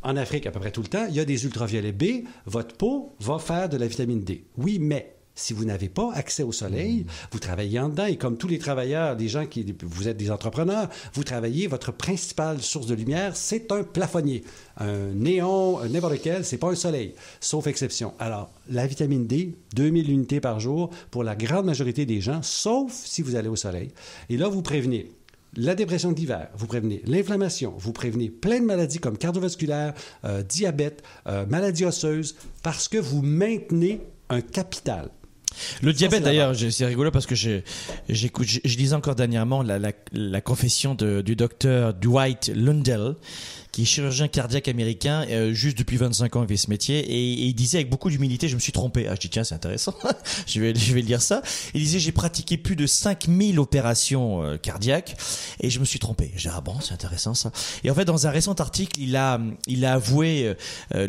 Speaker 3: en Afrique à peu près tout le temps, il y a des ultraviolets B. Votre peau va faire de la vitamine D. Oui, mais si vous n'avez pas accès au soleil, vous travaillez en dedans et comme tous les travailleurs, des gens qui, vous êtes des entrepreneurs, vous travaillez, votre principale source de lumière, c'est un plafonnier. Un néon, un n'importe lequel, c'est pas un soleil, sauf exception. Alors, la vitamine D, 2000 unités par jour pour la grande majorité des gens, sauf si vous allez au soleil. Et là, vous prévenez la dépression d'hiver, vous prévenez l'inflammation, vous prévenez plein de maladies comme cardiovasculaire, euh, diabète, euh, maladies osseuses, parce que vous maintenez un capital.
Speaker 2: Le diabète, d'ailleurs, c'est rigolo parce que je, j'écoute, je, je lisais encore dernièrement la, la, la confession de- du docteur Dwight Lundell, qui est chirurgien cardiaque américain, euh, juste depuis 25 ans, il fait ce métier, et, il disait avec beaucoup d'humilité, je me suis trompé. Ah, je dis, tiens, c'est intéressant, je, vais, je vais lire ça. Il disait, j'ai pratiqué plus de 5000 opérations euh, cardiaques, et je me suis trompé. Dis, ah bon, c'est intéressant ça. Et en fait, dans un récent article, il a, il a avoué, euh, euh,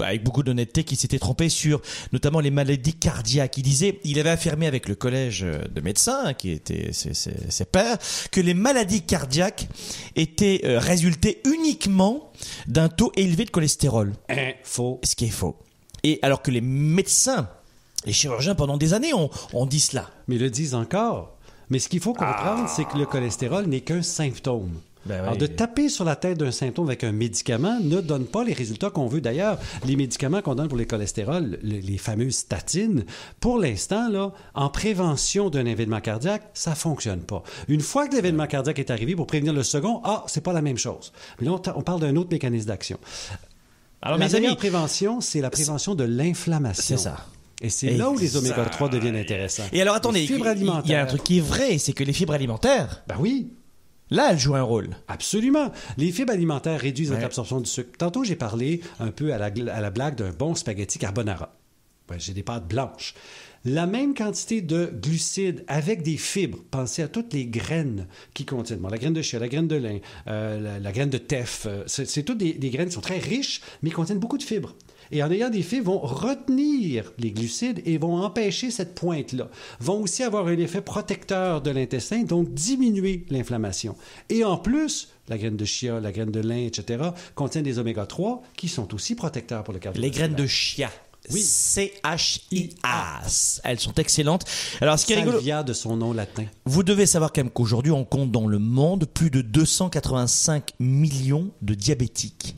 Speaker 2: avec beaucoup d'honnêteté, qu'il s'était trompé sur notamment les maladies cardiaques. Il disait, il avait affirmé avec le collège de médecins, qui était ses, ses, ses pairs, que les maladies cardiaques étaient euh, résultées d'un taux élevé de cholestérol.
Speaker 3: Faux.
Speaker 2: Ce qui est faux. Et alors que les médecins, les chirurgiens pendant des années ont, ont dit cela.
Speaker 3: Mais le disent encore. Mais ce qu'il faut comprendre, c'est que le cholestérol n'est qu'un symptôme.
Speaker 2: Ben
Speaker 3: Alors, de taper sur la tête d'un symptôme avec un médicament ne donne pas les résultats qu'on veut. D'ailleurs, les médicaments qu'on donne pour les cholestérols, le- les fameuses statines, pour l'instant, là, en prévention d'un événement cardiaque, ça fonctionne pas. Une fois que l'événement cardiaque est arrivé pour prévenir le second, ah, c'est pas la même chose. Mais là, on, parle d'un autre mécanisme d'action.
Speaker 2: Alors,
Speaker 3: la
Speaker 2: mes
Speaker 3: meilleure
Speaker 2: amis,
Speaker 3: prévention, c'est la prévention de l'inflammation.
Speaker 2: c'est ça.
Speaker 3: Et c'est là où les oméga 3 deviennent intéressants.
Speaker 2: Et alors attendez,
Speaker 3: Les
Speaker 2: il y a un
Speaker 3: alimentaires.
Speaker 2: truc qui est vrai, c'est que les fibres alimentaires,
Speaker 3: Ben oui,
Speaker 2: là, elles jouent un rôle.
Speaker 3: Absolument. Les fibres alimentaires réduisent votre
Speaker 2: Ouais.
Speaker 3: absorption du sucre. Tantôt, j'ai parlé un peu à la, à la blague d'un bon spaghetti carbonara. Ouais, j'ai des pâtes blanches. La même quantité de glucides avec des fibres. Pensez à toutes les graines qui contiennent. Bon, la graine de chia, la graine de lin, euh, la, la graine de teff. euh, c'est c'est toutes des, des graines qui sont très riches, mais qui contiennent beaucoup de fibres. Et en ayant des fibres, vont retenir les glucides et vont empêcher cette pointe-là. Vont aussi avoir un effet protecteur de l'intestin, donc diminuer l'inflammation. Et en plus, la graine de chia, la graine de lin, etc., contiennent des oméga 3 qui sont aussi protecteurs pour le
Speaker 2: Les
Speaker 3: cardiovasculaire.
Speaker 2: graines de chia.
Speaker 3: Oui.
Speaker 2: C-H-I-A. Elles sont excellentes. Alors, ce qui est rigolo,
Speaker 3: de son nom latin.
Speaker 2: vous devez savoir quand même qu'aujourd'hui, on compte dans le monde plus de 285 millions de diabétiques.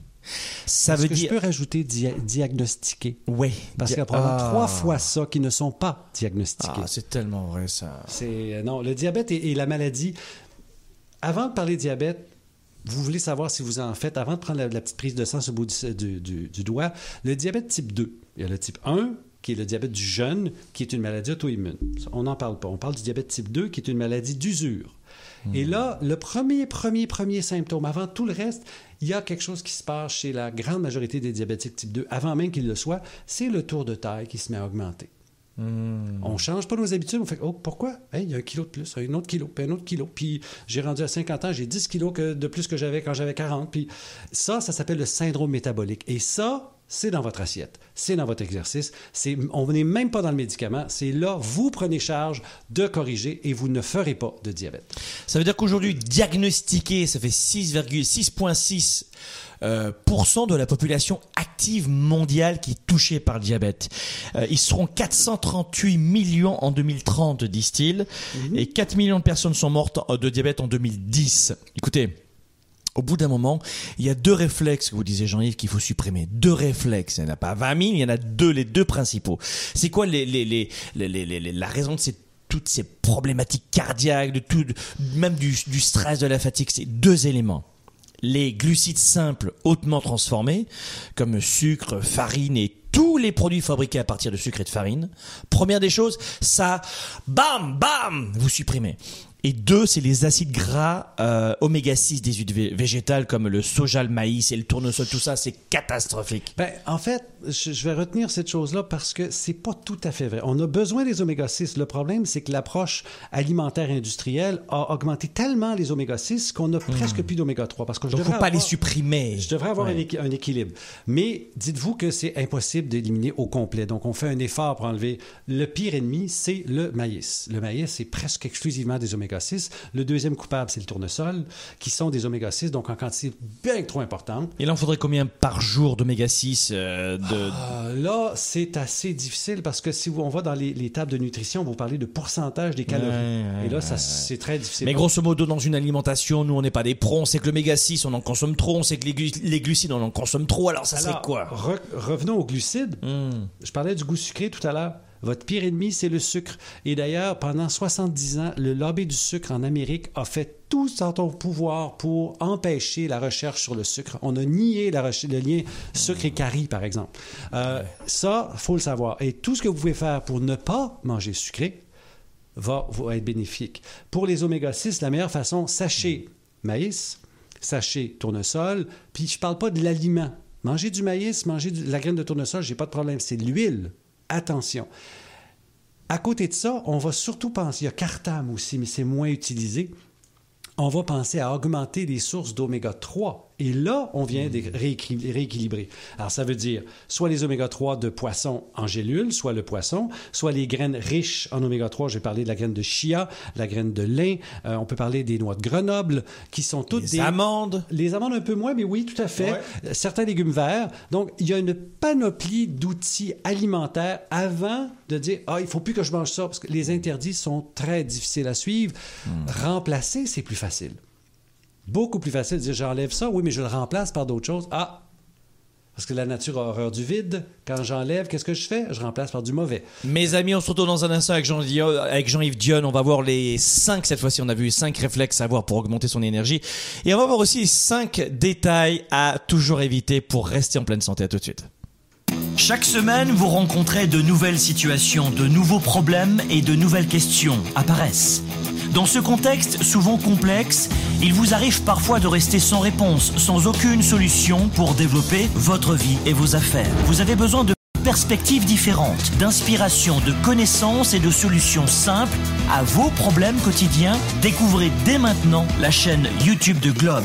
Speaker 2: Ça veut
Speaker 3: que
Speaker 2: dire.
Speaker 3: je peux rajouter dia- diagnostiquer?
Speaker 2: Ouais.
Speaker 3: Parce qu'il y a probablement
Speaker 2: Ah.
Speaker 3: trois fois ça qui ne sont pas diagnostiqués.
Speaker 2: Ah, c'est tellement vrai ça.
Speaker 3: C'est euh, non, le diabète et, et la maladie. Avant de parler diabète, vous voulez savoir si vous en faites, avant de prendre la, la petite prise de sang sur le bout du, du- du- du doigt, le diabète type 2. Il y a le type 1, qui est le diabète du jeune, qui est une maladie auto-immune. On n'en parle pas. On parle du diabète type 2, qui est une maladie d'usure. Et là, le premier, premier, premier symptôme, avant tout le reste, il y a quelque chose qui se passe chez la grande majorité des diabétiques type 2, avant même qu'ils le soient, c'est le tour de taille qui se met à augmenter. On ne change pas nos habitudes. On fait Oh, pourquoi? Hey, Il y a un kilo de plus, un autre kilo, puis un autre kilo. Puis j'ai rendu à 50 ans, j'ai 10 kilos que- de plus que j'avais quand j'avais 40. Puis ça, ça s'appelle le syndrome métabolique. Et ça, c'est dans votre assiette, c'est dans votre exercice. C'est, on n'est même pas dans le médicament. C'est là, vous prenez charge de corriger et vous ne ferez pas de diabète.
Speaker 2: Ça veut dire qu'aujourd'hui, diagnostiqué, ça fait 6,6,6% euh, de la population active mondiale qui est touchée par le diabète. Euh, ils seront 438 millions en 2030, disent-ils, et 4 millions de personnes sont mortes de diabète en 2010. Écoutez, au bout d'un moment, il y a deux réflexes que vous disiez Jean-Yves qu'il faut supprimer. Deux réflexes. Il n'y en a pas 20 000, il y en a deux, les deux principaux. C'est quoi les, les, les, la raison de toutes ces problématiques cardiaques, de tout, même du, du stress, de la fatigue? C'est deux éléments. Les glucides simples hautement transformés, comme sucre, farine et tous les produits fabriqués à partir de sucre et de farine. Première des choses, ça, bam, bam, vous supprimez. Et deux, c'est les acides gras euh, oméga 6 des huiles vé- végétales comme le soja, le maïs et le tournesol, tout ça, c'est catastrophique.
Speaker 3: Ben, en fait, je, je vais retenir cette chose-là parce que c'est pas tout à fait vrai. On a besoin des oméga-6. Le problème, c'est que l'approche alimentaire industrielle a augmenté tellement les oméga-6 qu'on a presque plus d'oméga-3. Parce que je
Speaker 2: Donc, faut pas les supprimer.
Speaker 3: Je devrais avoir
Speaker 2: Ouais.
Speaker 3: un, un équilibre. Mais dites-vous que c'est impossible d'éliminer au complet. Donc, on fait un effort pour enlever. Le pire ennemi, c'est le maïs. Le maïs, c'est presque exclusivement des oméga-6. Le deuxième coupable, c'est le tournesol, qui sont des oméga-6, donc en quantité bien trop importante.
Speaker 2: Il en faudrait combien par jour d'oméga 6 euh, de...
Speaker 3: Euh, là, c'est assez difficile parce que si on va dans les, les tables de nutrition, vous parlez de pourcentage des calories.
Speaker 2: Ouais,
Speaker 3: Et là, ça, c'est très difficile.
Speaker 2: Mais grosso modo, dans une alimentation, nous, on n'est pas des pros. On sait que l'oméga 6, on en consomme trop. On sait que les, glu- les glucides, on en consomme trop. Alors, ça, c'est quoi?
Speaker 3: re- revenons aux glucides.
Speaker 2: Hmm.
Speaker 3: Je parlais du goût sucré tout à l'heure. Votre pire ennemi, c'est le sucre. Et d'ailleurs, pendant 70 ans, le lobby du sucre en Amérique a fait tout en son pouvoir pour empêcher la recherche sur le sucre. On a nié la le lien sucre et carie, par exemple. Euh, Ça, faut le savoir. Et tout ce que vous pouvez faire pour ne pas manger sucré va, va être bénéfique. Pour les oméga-6, la meilleure façon, sachez maïs, sachez tournesol, puis je parle pas de l'aliment. Manger du maïs, manger de la graine de tournesol, j'ai pas de problème. C'est de l'huile. Attention. À côté de ça, on va surtout penser, il y a Cartam aussi, mais c'est moins utilisé. On va penser à augmenter les sources d'oméga 3. Et là, on vient de rééquil- rééquilibrer. Alors, ça veut dire soit les oméga 3 de poisson en gélule, soit le poisson, soit les graines riches en oméga 3. J'ai parlé de la graine de chia, la graine de lin. Euh, on peut parler des noix de Grenoble, qui sont toutes
Speaker 2: Les
Speaker 3: des
Speaker 2: amandes.
Speaker 3: les amandes un peu moins, mais oui, tout à fait. Euh, Certains légumes verts. Donc, il y a une panoplie d'outils alimentaires avant de dire Ah, il faut plus que je mange ça, parce que les interdits sont très difficiles à suivre. Remplacer, c'est plus facile. Beaucoup plus facile de dire J'enlève ça, oui, mais je le remplace par d'autres choses. Ah, parce que la nature a horreur du vide. Quand j'enlève, qu'est-ce que je fais? Je remplace par du mauvais.
Speaker 2: Mes amis, on se retrouve dans un instant avec Jean- avec Jean-Yves Dion. On va voir les 5, cette fois-ci, on a vu 5 réflexes à avoir pour augmenter son énergie. Et on va voir aussi 5 détails à toujours éviter pour rester en pleine santé. À tout de suite.
Speaker 8: Chaque semaine, vous rencontrez de nouvelles situations, de nouveaux problèmes et de nouvelles questions apparaissent. Dans ce contexte souvent complexe, il vous arrive parfois de rester sans réponse, sans aucune solution pour développer votre vie et vos affaires. Vous avez besoin de perspectives différentes, d'inspiration, de connaissances et de solutions simples à vos problèmes quotidiens. Découvrez dès maintenant la chaîne YouTube de Globe.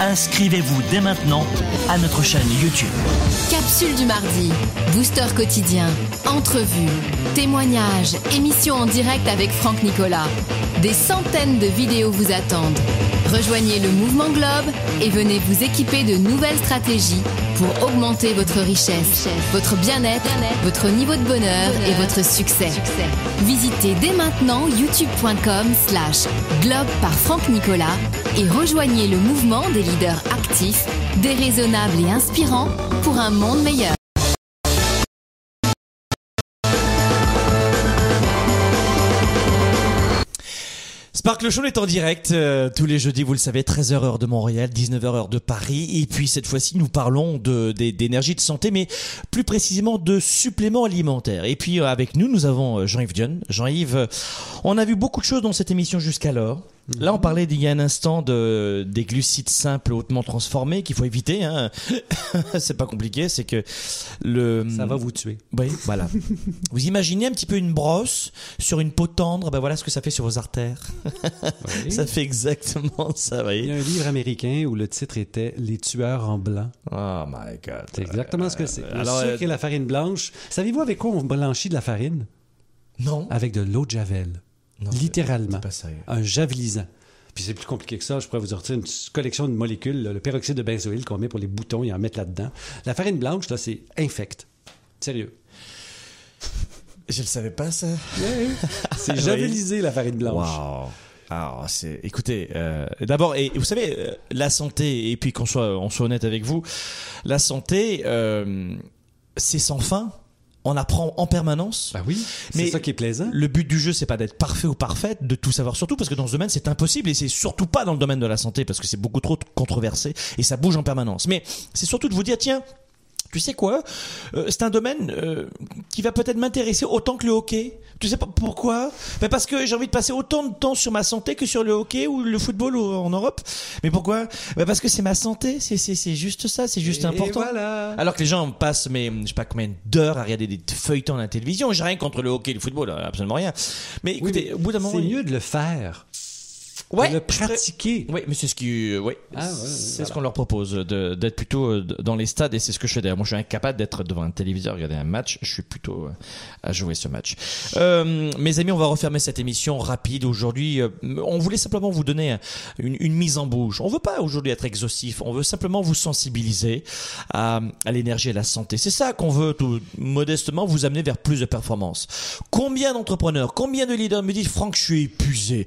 Speaker 8: Inscrivez-vous dès maintenant à notre chaîne YouTube.
Speaker 7: Capsule du mardi, booster quotidien, entrevue, témoignages, émission en direct avec Franck Nicolas. Des centaines de vidéos vous attendent. Rejoignez le mouvement Globe et venez vous équiper de nouvelles stratégies pour augmenter votre richesse, votre bien-être, votre niveau de bonheur et votre succès. Visitez dès maintenant youtube.com slash globe par Franck Nicolas et rejoignez le mouvement des leaders actifs, déraisonnables et inspirants pour un monde meilleur.
Speaker 2: Sparkle Show est en direct euh, tous les jeudis, vous le savez, 13h heure de Montréal, 19h heure de Paris. Et puis cette fois-ci, nous parlons de d'énergie de santé, mais plus précisément de suppléments alimentaires. Et puis euh, avec nous, nous avons euh, Jean-Yves Dion. Jean-Yves, on a vu beaucoup de choses dans cette émission jusqu'alors. Là, on parlait il y a un instant de des glucides simples hautement transformés qu'il faut éviter. Hein. c'est pas compliqué, c'est que le
Speaker 3: Ça va vous tuer.
Speaker 2: oui, voilà. Vous imaginez un petit peu une brosse sur une peau tendre, ben voilà ce que ça fait sur vos artères.
Speaker 3: Oui.
Speaker 2: Ça fait exactement ça, vous
Speaker 3: Il y
Speaker 2: voyez.
Speaker 3: a un livre américain où le titre était Les tueurs en blanc.
Speaker 2: Oh my god.
Speaker 3: C'est exactement ce que c'est. Le
Speaker 2: alors,
Speaker 3: sucre et la farine blanche. Savez-vous avec quoi on blanchit de la farine?
Speaker 2: Non.
Speaker 3: Avec de l'eau de javel.
Speaker 2: Non,
Speaker 3: Littéralement.
Speaker 2: c'est pas sérieux.
Speaker 3: Un javelisant. Puis c'est plus compliqué que ça. Je pourrais vous sortir une collection de molécules, là, le peroxyde de benzoïle qu'on met pour les boutons et en mettre là-dedans. La farine blanche, là, c'est infect. Sérieux.
Speaker 2: Je le savais pas ça.
Speaker 3: C'est javelisé, la farine blanche.
Speaker 2: Waouh. Alors, c'est, écoutez, euh, d'abord, et vous savez, euh, la santé, et puis qu'on soit, on soit honnête avec vous, la santé, euh, c'est sans fin. On apprend en permanence.
Speaker 3: Ben oui, c'est ça qui est plaisant.
Speaker 2: Le but du jeu, c'est pas d'être parfait ou parfaite, de tout savoir surtout, parce que dans ce domaine, c'est impossible et c'est surtout pas dans le domaine de la santé, parce que c'est beaucoup trop controversé et ça bouge en permanence. Mais c'est surtout de vous dire, tiens, tu sais quoi Euh, C'est un domaine euh, qui va peut-être m'intéresser autant que le hockey. Tu sais pas pourquoi? Ben Parce que j'ai envie de passer autant de temps sur ma santé que sur le hockey ou le football ou- en Europe. Mais pourquoi? Ben Parce que c'est ma santé, c'est c'est c'est juste ça, c'est juste
Speaker 3: Et
Speaker 2: important.
Speaker 3: voilà.
Speaker 2: Alors que les gens passent, mais je sais pas combien d'heures à regarder des feuilletons à la télévision. J'ai rien contre le hockey et le football, absolument rien. Mais
Speaker 3: Oui,
Speaker 2: écoutez,
Speaker 3: mais
Speaker 2: au bout d'un moment,
Speaker 3: c'est mieux de le faire.
Speaker 2: Ouais,
Speaker 3: de le pratiquer.
Speaker 2: Oui, mais c'est ce qui, euh, oui,
Speaker 3: Ah, ouais,
Speaker 2: c'est
Speaker 3: voilà.
Speaker 2: ce qu'on leur propose de- d'être plutôt euh, dans les stades et c'est ce que je fais d'ailleurs. Moi, je suis incapable d'être devant un téléviseur regarder un match. Je suis plutôt euh, à jouer ce match. Euh, mes amis, on va refermer cette émission rapide aujourd'hui. Euh, on voulait simplement vous donner un- une, une mise en bouche. On veut pas aujourd'hui être exhaustif. On veut simplement vous sensibiliser à, à l'énergie et à la santé. C'est ça qu'on veut tout modestement vous amener vers plus de performance. Combien d'entrepreneurs, combien de leaders me disent Franck, je suis épuisé.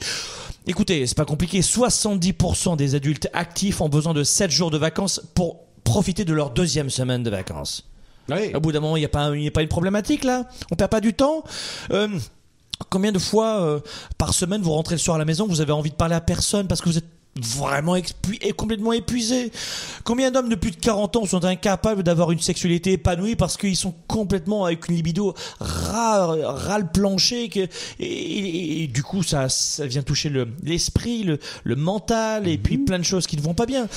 Speaker 2: Écoutez, c'est pas compliqué. 70% des adultes actifs ont besoin de 7 jours de vacances pour profiter de leur deuxième semaine de vacances.
Speaker 3: Oui.
Speaker 2: Au bout d'un moment, il n'y a, pas y a pas une problématique là On perd pas du temps Euh, Combien de fois euh, par semaine vous rentrez le soir à la maison, vous avez envie de parler à personne parce que vous êtes vraiment et complètement épuisé Combien d'hommes de plus de 40 ans sont incapables d'avoir une sexualité épanouie parce qu'ils sont complètement avec une libido ras, ras le plancher que, et, et- et du coup ça, ça vient toucher le- l'esprit, le, le mental et puis plein de choses qui ne vont pas bien.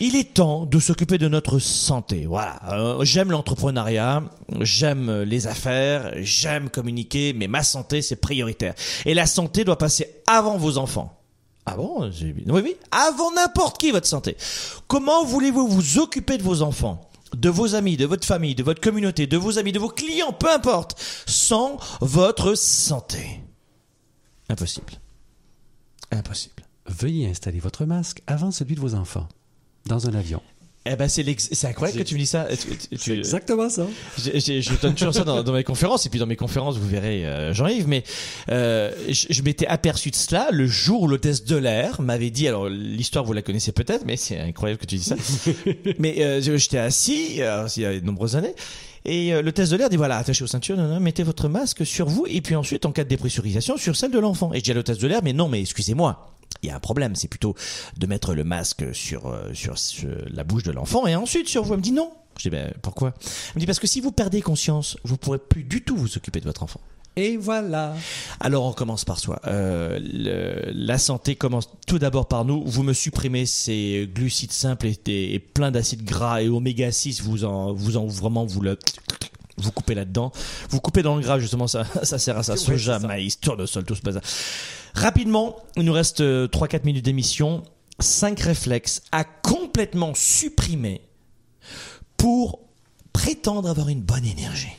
Speaker 2: Il est temps de s'occuper de notre santé. Voilà. Euh, j'aime l'entrepreneuriat, j'aime les affaires, j'aime communiquer, mais ma santé c'est prioritaire. Et la santé doit passer avant vos enfants. Ah bon Oui, oui. Avant n'importe qui votre santé. Comment voulez-vous vous occuper de vos enfants de vos amis, de votre famille, de votre communauté, de vos amis, de vos clients, peu importe, sans votre santé? Impossible. Impossible.
Speaker 3: Veuillez installer votre masque avant celui de vos enfants. Dans un avion.
Speaker 2: Eh ben c'est c'est incroyable que tu me dis ça. Tu- tu-
Speaker 3: exactement ça.
Speaker 2: J'ai- j'ai- Je donne toujours ça dans, dans mes conférences. Et puis dans mes conférences vous verrez euh, Jean-Yves. Mais euh, je, je m'étais aperçu de cela le jour où l'hôtesse de l'air m'avait dit alors l'histoire vous la connaissez peut-être mais c'est incroyable que tu dis ça. Mais euh, je- j'étais assis euh, il y a de nombreuses années et euh, l'hôtesse de l'air dit voilà attachez aux ceintures non, non, mettez votre masque sur vous et puis ensuite en cas de dépressurisation sur celle de l'enfant. Et je dis à l'hôtesse de l'air mais non mais excusez-moi il y a un problème, c'est plutôt de mettre le masque sur, euh, sur, sur la bouche de l'enfant et ensuite sur vous. Elle me dit non. Je dis ben pourquoi? Elle me dit parce que si vous perdez conscience, vous pourrez plus du tout vous occuper de votre enfant.
Speaker 3: Et voilà.
Speaker 2: Alors on commence par soi. Euh, le- la santé commence tout d'abord par nous. Vous me supprimez ces glucides simples et, et plein d'acides gras et oméga 6. Vous en, vous en vraiment vous le vous coupez là-dedans. Vous coupez dans le gras justement. Ça, ça sert à ça. Soja, maïs, tournesol, tout ce bazar. Rapidement, il nous reste 3-4 minutes d'émission. 5 réflexes à complètement supprimer pour prétendre avoir une bonne énergie.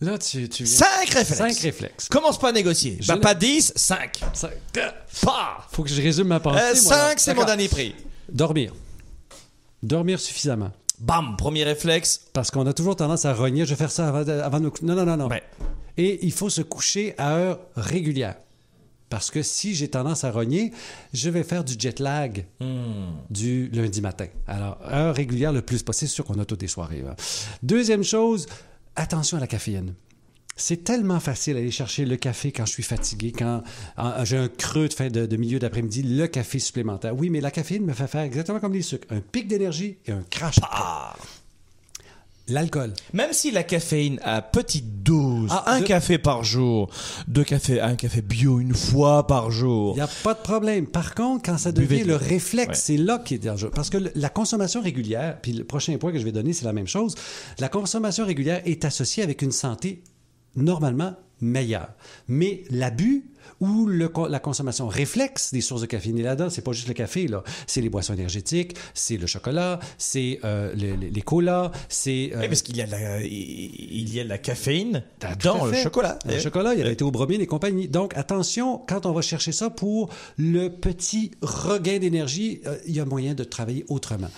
Speaker 3: Là, tu, tu viens.
Speaker 2: 5 réflexes.
Speaker 3: Cinq réflexes.
Speaker 2: Commence pas à négocier. Bah, pas 10, 5.
Speaker 3: Cinq.
Speaker 2: Pas.
Speaker 3: Faut que je résume ma pensée. là.
Speaker 2: 5, c'est mon dernier prix.
Speaker 3: Dormir. Dormir suffisamment.
Speaker 2: Bam, premier réflexe.
Speaker 3: Parce qu'on a toujours tendance à rogner. Je vais faire ça avant de, avant de Non, non, non, non.
Speaker 2: Ouais.
Speaker 3: Et il faut se coucher à heure régulière. Parce que si j'ai tendance à rogner, je vais faire du jet lag du lundi matin. Alors, heure régulière le plus possible. C'est sûr qu'on a toutes des soirées. là. Deuxième chose, attention à la caféine. C'est tellement facile d'aller chercher le café quand je suis fatigué, quand ah, j'ai un creux de fin de, de milieu d'après-midi, le café supplémentaire. Oui, mais la caféine me fait faire exactement comme les sucres. Un pic d'énergie et un crash. après. L'alcool.
Speaker 2: Même si la caféine à petite dose,
Speaker 3: Ah,
Speaker 2: un
Speaker 3: de-
Speaker 2: café par jour, deux cafés, un café bio une fois par jour.
Speaker 3: Il n'y a pas de problème. Par contre, quand ça devient
Speaker 2: de
Speaker 3: le réflexe,
Speaker 2: Ouais.
Speaker 3: c'est là qui est dangereux. Parce que le- la consommation régulière, puis le prochain point que je vais donner, c'est la même chose. La consommation régulière est associée avec une santé normalement meilleure. Mais l'abus ou le la consommation réflexe des sources de caféine et là-dedans, c'est pas juste le café, là. C'est les boissons énergétiques, c'est le chocolat, c'est euh, les, les- colas, c'est... euh,
Speaker 2: Oui, parce qu'il y a de la, il y a la caféine dans le chocolat.
Speaker 3: Le chocolat, il y a la théobromine et compagnie. Donc, attention, quand on va chercher ça pour le petit regain d'énergie, euh, il y a moyen de travailler autrement.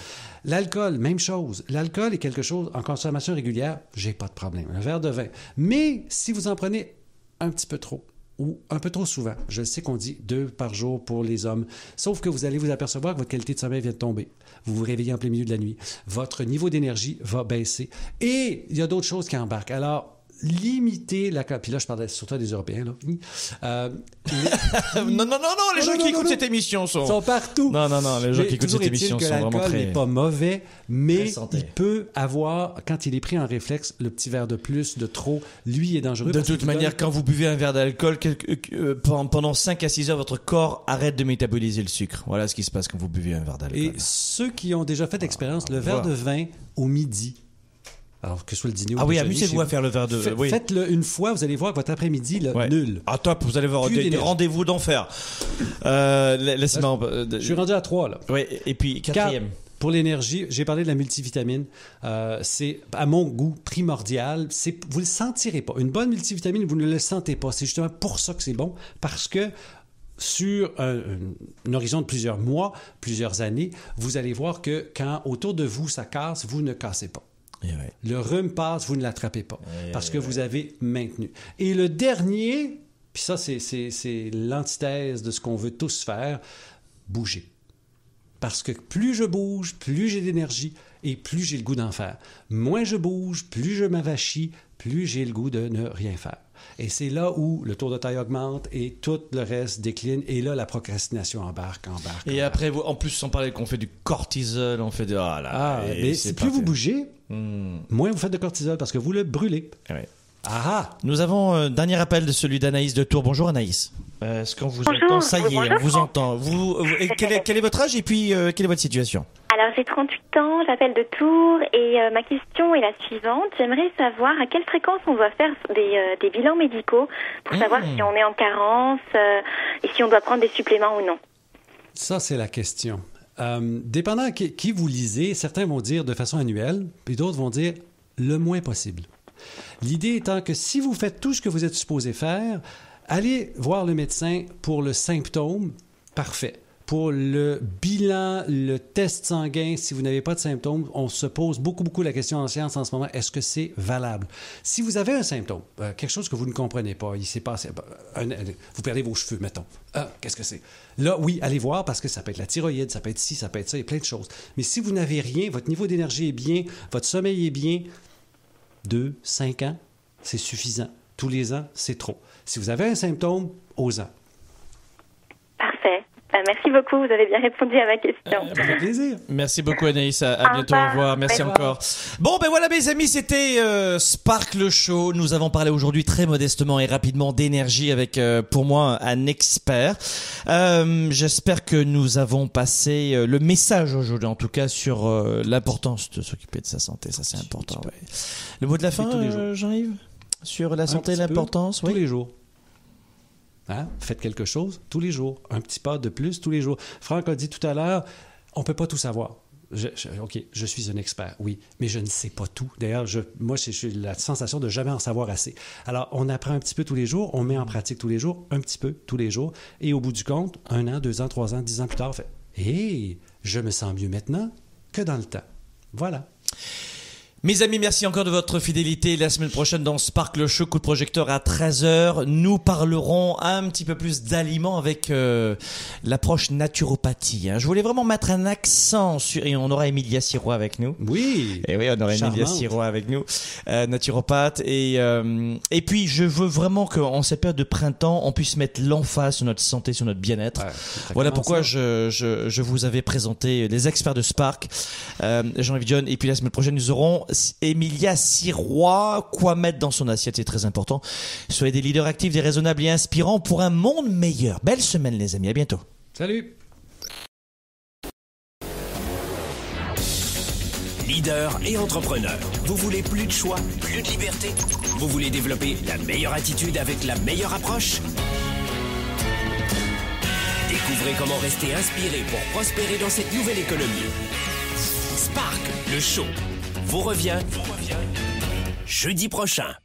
Speaker 3: L'alcool, même chose. L'alcool est quelque chose en consommation régulière, j'ai pas de problème. Un verre de vin. Mais si vous en prenez un petit peu trop, ou un peu trop souvent. Je sais qu'on dit deux par jour pour les hommes. Sauf que vous allez vous apercevoir que votre qualité de sommeil vient de tomber. Vous vous réveillez en plein milieu de la nuit. Votre niveau d'énergie va baisser. Et il y a d'autres choses qui embarquent. Alors, limiter la... Puis là, je parlais surtout des Européens. Là. Euh,
Speaker 2: non, non, non, non, les
Speaker 3: Non,
Speaker 2: gens
Speaker 3: non,
Speaker 2: qui
Speaker 3: non,
Speaker 2: écoutent cette émission sont...
Speaker 3: Sont partout.
Speaker 2: Non, non, non, les gens
Speaker 3: Mais
Speaker 2: qui écoutent cette émission
Speaker 3: que
Speaker 2: sont vraiment très...
Speaker 3: n'est pas mauvais, mais il peut avoir, quand il est pris en réflexe, le petit verre de plus, de trop, lui est dangereux.
Speaker 2: De toute manière,
Speaker 3: donne-
Speaker 2: quand vous buvez un verre d'alcool, euh, pendant pendant 5 à 6 heures, votre corps arrête de métaboliser le sucre. Voilà ce qui se passe quand vous buvez un verre d'alcool.
Speaker 3: Et ceux qui ont déjà fait l'expérience, le verre
Speaker 2: voilà.
Speaker 3: de vin au midi, alors que ce soit le dîner ou
Speaker 2: Ah oui, amusez-vous à faire le verre de...
Speaker 3: Fait-
Speaker 2: oui.
Speaker 3: Faites-le une fois, vous allez voir que votre après-midi, là,
Speaker 2: Ouais.
Speaker 3: nul.
Speaker 2: Ah top, vous allez voir des, des rendez-vous d'enfer. Euh, la- Laissez-moi... euh,
Speaker 3: Je suis rendu à trois, là.
Speaker 2: Ouais, et puis quatrième.
Speaker 3: Quatre, Pour l'énergie, j'ai parlé de la multivitamine. Euh, c'est, à mon goût, primordial. C'est, vous ne le sentirez pas. Une bonne multivitamine, vous ne le sentez pas. C'est justement pour ça que c'est bon, parce que sur un- un horizon de plusieurs mois, plusieurs années, vous allez voir que quand autour de vous ça casse, vous ne cassez pas.
Speaker 2: Ouais.
Speaker 3: Le rhume passe, vous ne l'attrapez pas, parce que vous avez maintenu. Et le dernier, puis ça, c'est, c'est, c'est l'antithèse de ce qu'on veut tous faire, bouger. Parce que plus je bouge, plus j'ai d'énergie et plus j'ai le goût d'en faire. Moins je bouge, plus je m'avachis, plus j'ai le goût de ne rien faire. Et c'est là où le tour de taille augmente et tout le reste décline. Et là, la procrastination embarque, embarque.
Speaker 2: Et après, vous- en plus, sans parler qu'on fait du cortisol, on fait de... Ah là,
Speaker 3: Ah,
Speaker 2: et
Speaker 3: mais si plus vous bougez,
Speaker 2: Hmm.
Speaker 3: moins vous faites de cortisol parce que vous le brûlez.
Speaker 2: Ouais.
Speaker 3: Ah ah!
Speaker 2: Nous avons un dernier appel de celui d'Anaïs de Tours. Bonjour Anaïs. Euh, Est-ce qu'on vous
Speaker 9: Bonjour.
Speaker 2: entend? Ça y est,
Speaker 9: Bonjour.
Speaker 2: on vous entend. Vous, vous- et quel, est, quel est votre âge et puis euh, quelle est votre situation?
Speaker 9: Alors j'ai 38 ans, j'appelle de Tours et euh, ma question est la suivante. J'aimerais savoir à quelle fréquence on doit faire des, euh, des bilans médicaux pour savoir
Speaker 2: Mmh.
Speaker 9: si on est en carence euh, et si on doit prendre des suppléments ou non.
Speaker 3: Ça, c'est la question. Euh, dépendant qui, qui vous lisez, certains vont dire de façon annuelle, puis d'autres vont dire le moins possible. L'idée étant que si vous faites tout ce que vous êtes supposé faire, allez voir le médecin pour le symptôme, parfait. Pour le bilan, le test sanguin, si vous n'avez pas de symptômes, on se pose beaucoup, beaucoup la question en science en ce moment, est-ce que c'est valable? Si vous avez un symptôme, euh, quelque chose que vous ne comprenez pas, il s'est passé, un- un- vous perdez vos cheveux, mettons. Ah, qu'est-ce que c'est? Là, oui, allez voir parce que ça peut être la thyroïde, ça peut être ci, ça peut être ça, il y a plein de choses. Mais si vous n'avez rien, votre niveau d'énergie est bien, votre sommeil est bien, deux, cinq ans, c'est suffisant. Tous les ans, c'est trop. Si vous avez un symptôme, aux.
Speaker 9: Euh, merci beaucoup, vous avez bien répondu à ma question.
Speaker 3: Plaisir.
Speaker 2: Merci beaucoup Anaïs, à, à
Speaker 9: Au
Speaker 2: bientôt, au
Speaker 9: revoir.
Speaker 2: merci
Speaker 9: Au revoir.
Speaker 2: encore. Bon ben voilà mes amis, c'était euh, Sparkle Show. Nous avons parlé aujourd'hui très modestement et rapidement d'énergie avec euh, pour moi un expert. Euh, J'espère que nous avons passé euh, le message aujourd'hui en tout cas sur euh, l'importance de s'occuper de sa santé, ça c'est important. ouais. Le mot de la fin,
Speaker 3: tous les jours.
Speaker 2: euh, Jean-Yves? Sur la santé, l'importance,
Speaker 3: Tous
Speaker 2: oui.
Speaker 3: les jours. Hein? Faites quelque chose tous les jours. Un petit pas de plus tous les jours. Franck a dit tout à l'heure, on ne peut pas tout savoir. OK, je suis un expert, oui, mais je ne sais pas tout. D'ailleurs, je, moi, j'ai j'ai la sensation de jamais en savoir assez. Alors, on apprend un petit peu tous les jours, on met en pratique tous les jours, un petit peu tous les jours, et au bout du compte, un an, deux ans, trois ans, dix ans plus tard, on fait Hé, je me sens mieux maintenant que dans le temps. Voilà.
Speaker 2: Mes amis, merci encore de votre fidélité. La semaine prochaine dans Spark le show coup de projecteur à 13h, nous parlerons un petit peu plus d'aliments avec euh, l'approche naturopathie. hein. Je voulais vraiment mettre un accent sur et on aura Emilia Sirois avec nous.
Speaker 3: Oui.
Speaker 2: Et oui, on aura Emilia
Speaker 3: Charmante.
Speaker 2: Sirois avec nous, euh, naturopathe. Et, euh, et puis, je veux vraiment qu'en cette période de printemps, on puisse mettre l'emphase sur notre santé, sur notre bien-être.
Speaker 3: Ouais,
Speaker 2: Voilà pourquoi je, je, je vous avais présenté les experts de Spark, euh, Jean-Yves John. Et puis la semaine prochaine, nous aurons Emilia Sirois. Quoi mettre dans son assiette, c'est très important. Soyez des leaders actifs, des raisonnables et inspirants pour un monde meilleur. Belle semaine, les amis. À bientôt.
Speaker 3: Salut.
Speaker 1: Leader et entrepreneur. Vous voulez plus de choix, plus de liberté? Vous voulez développer la meilleure attitude avec la meilleure approche? Découvrez comment rester inspiré pour prospérer dans cette nouvelle économie. Spark, le show, vous revient, jeudi prochain.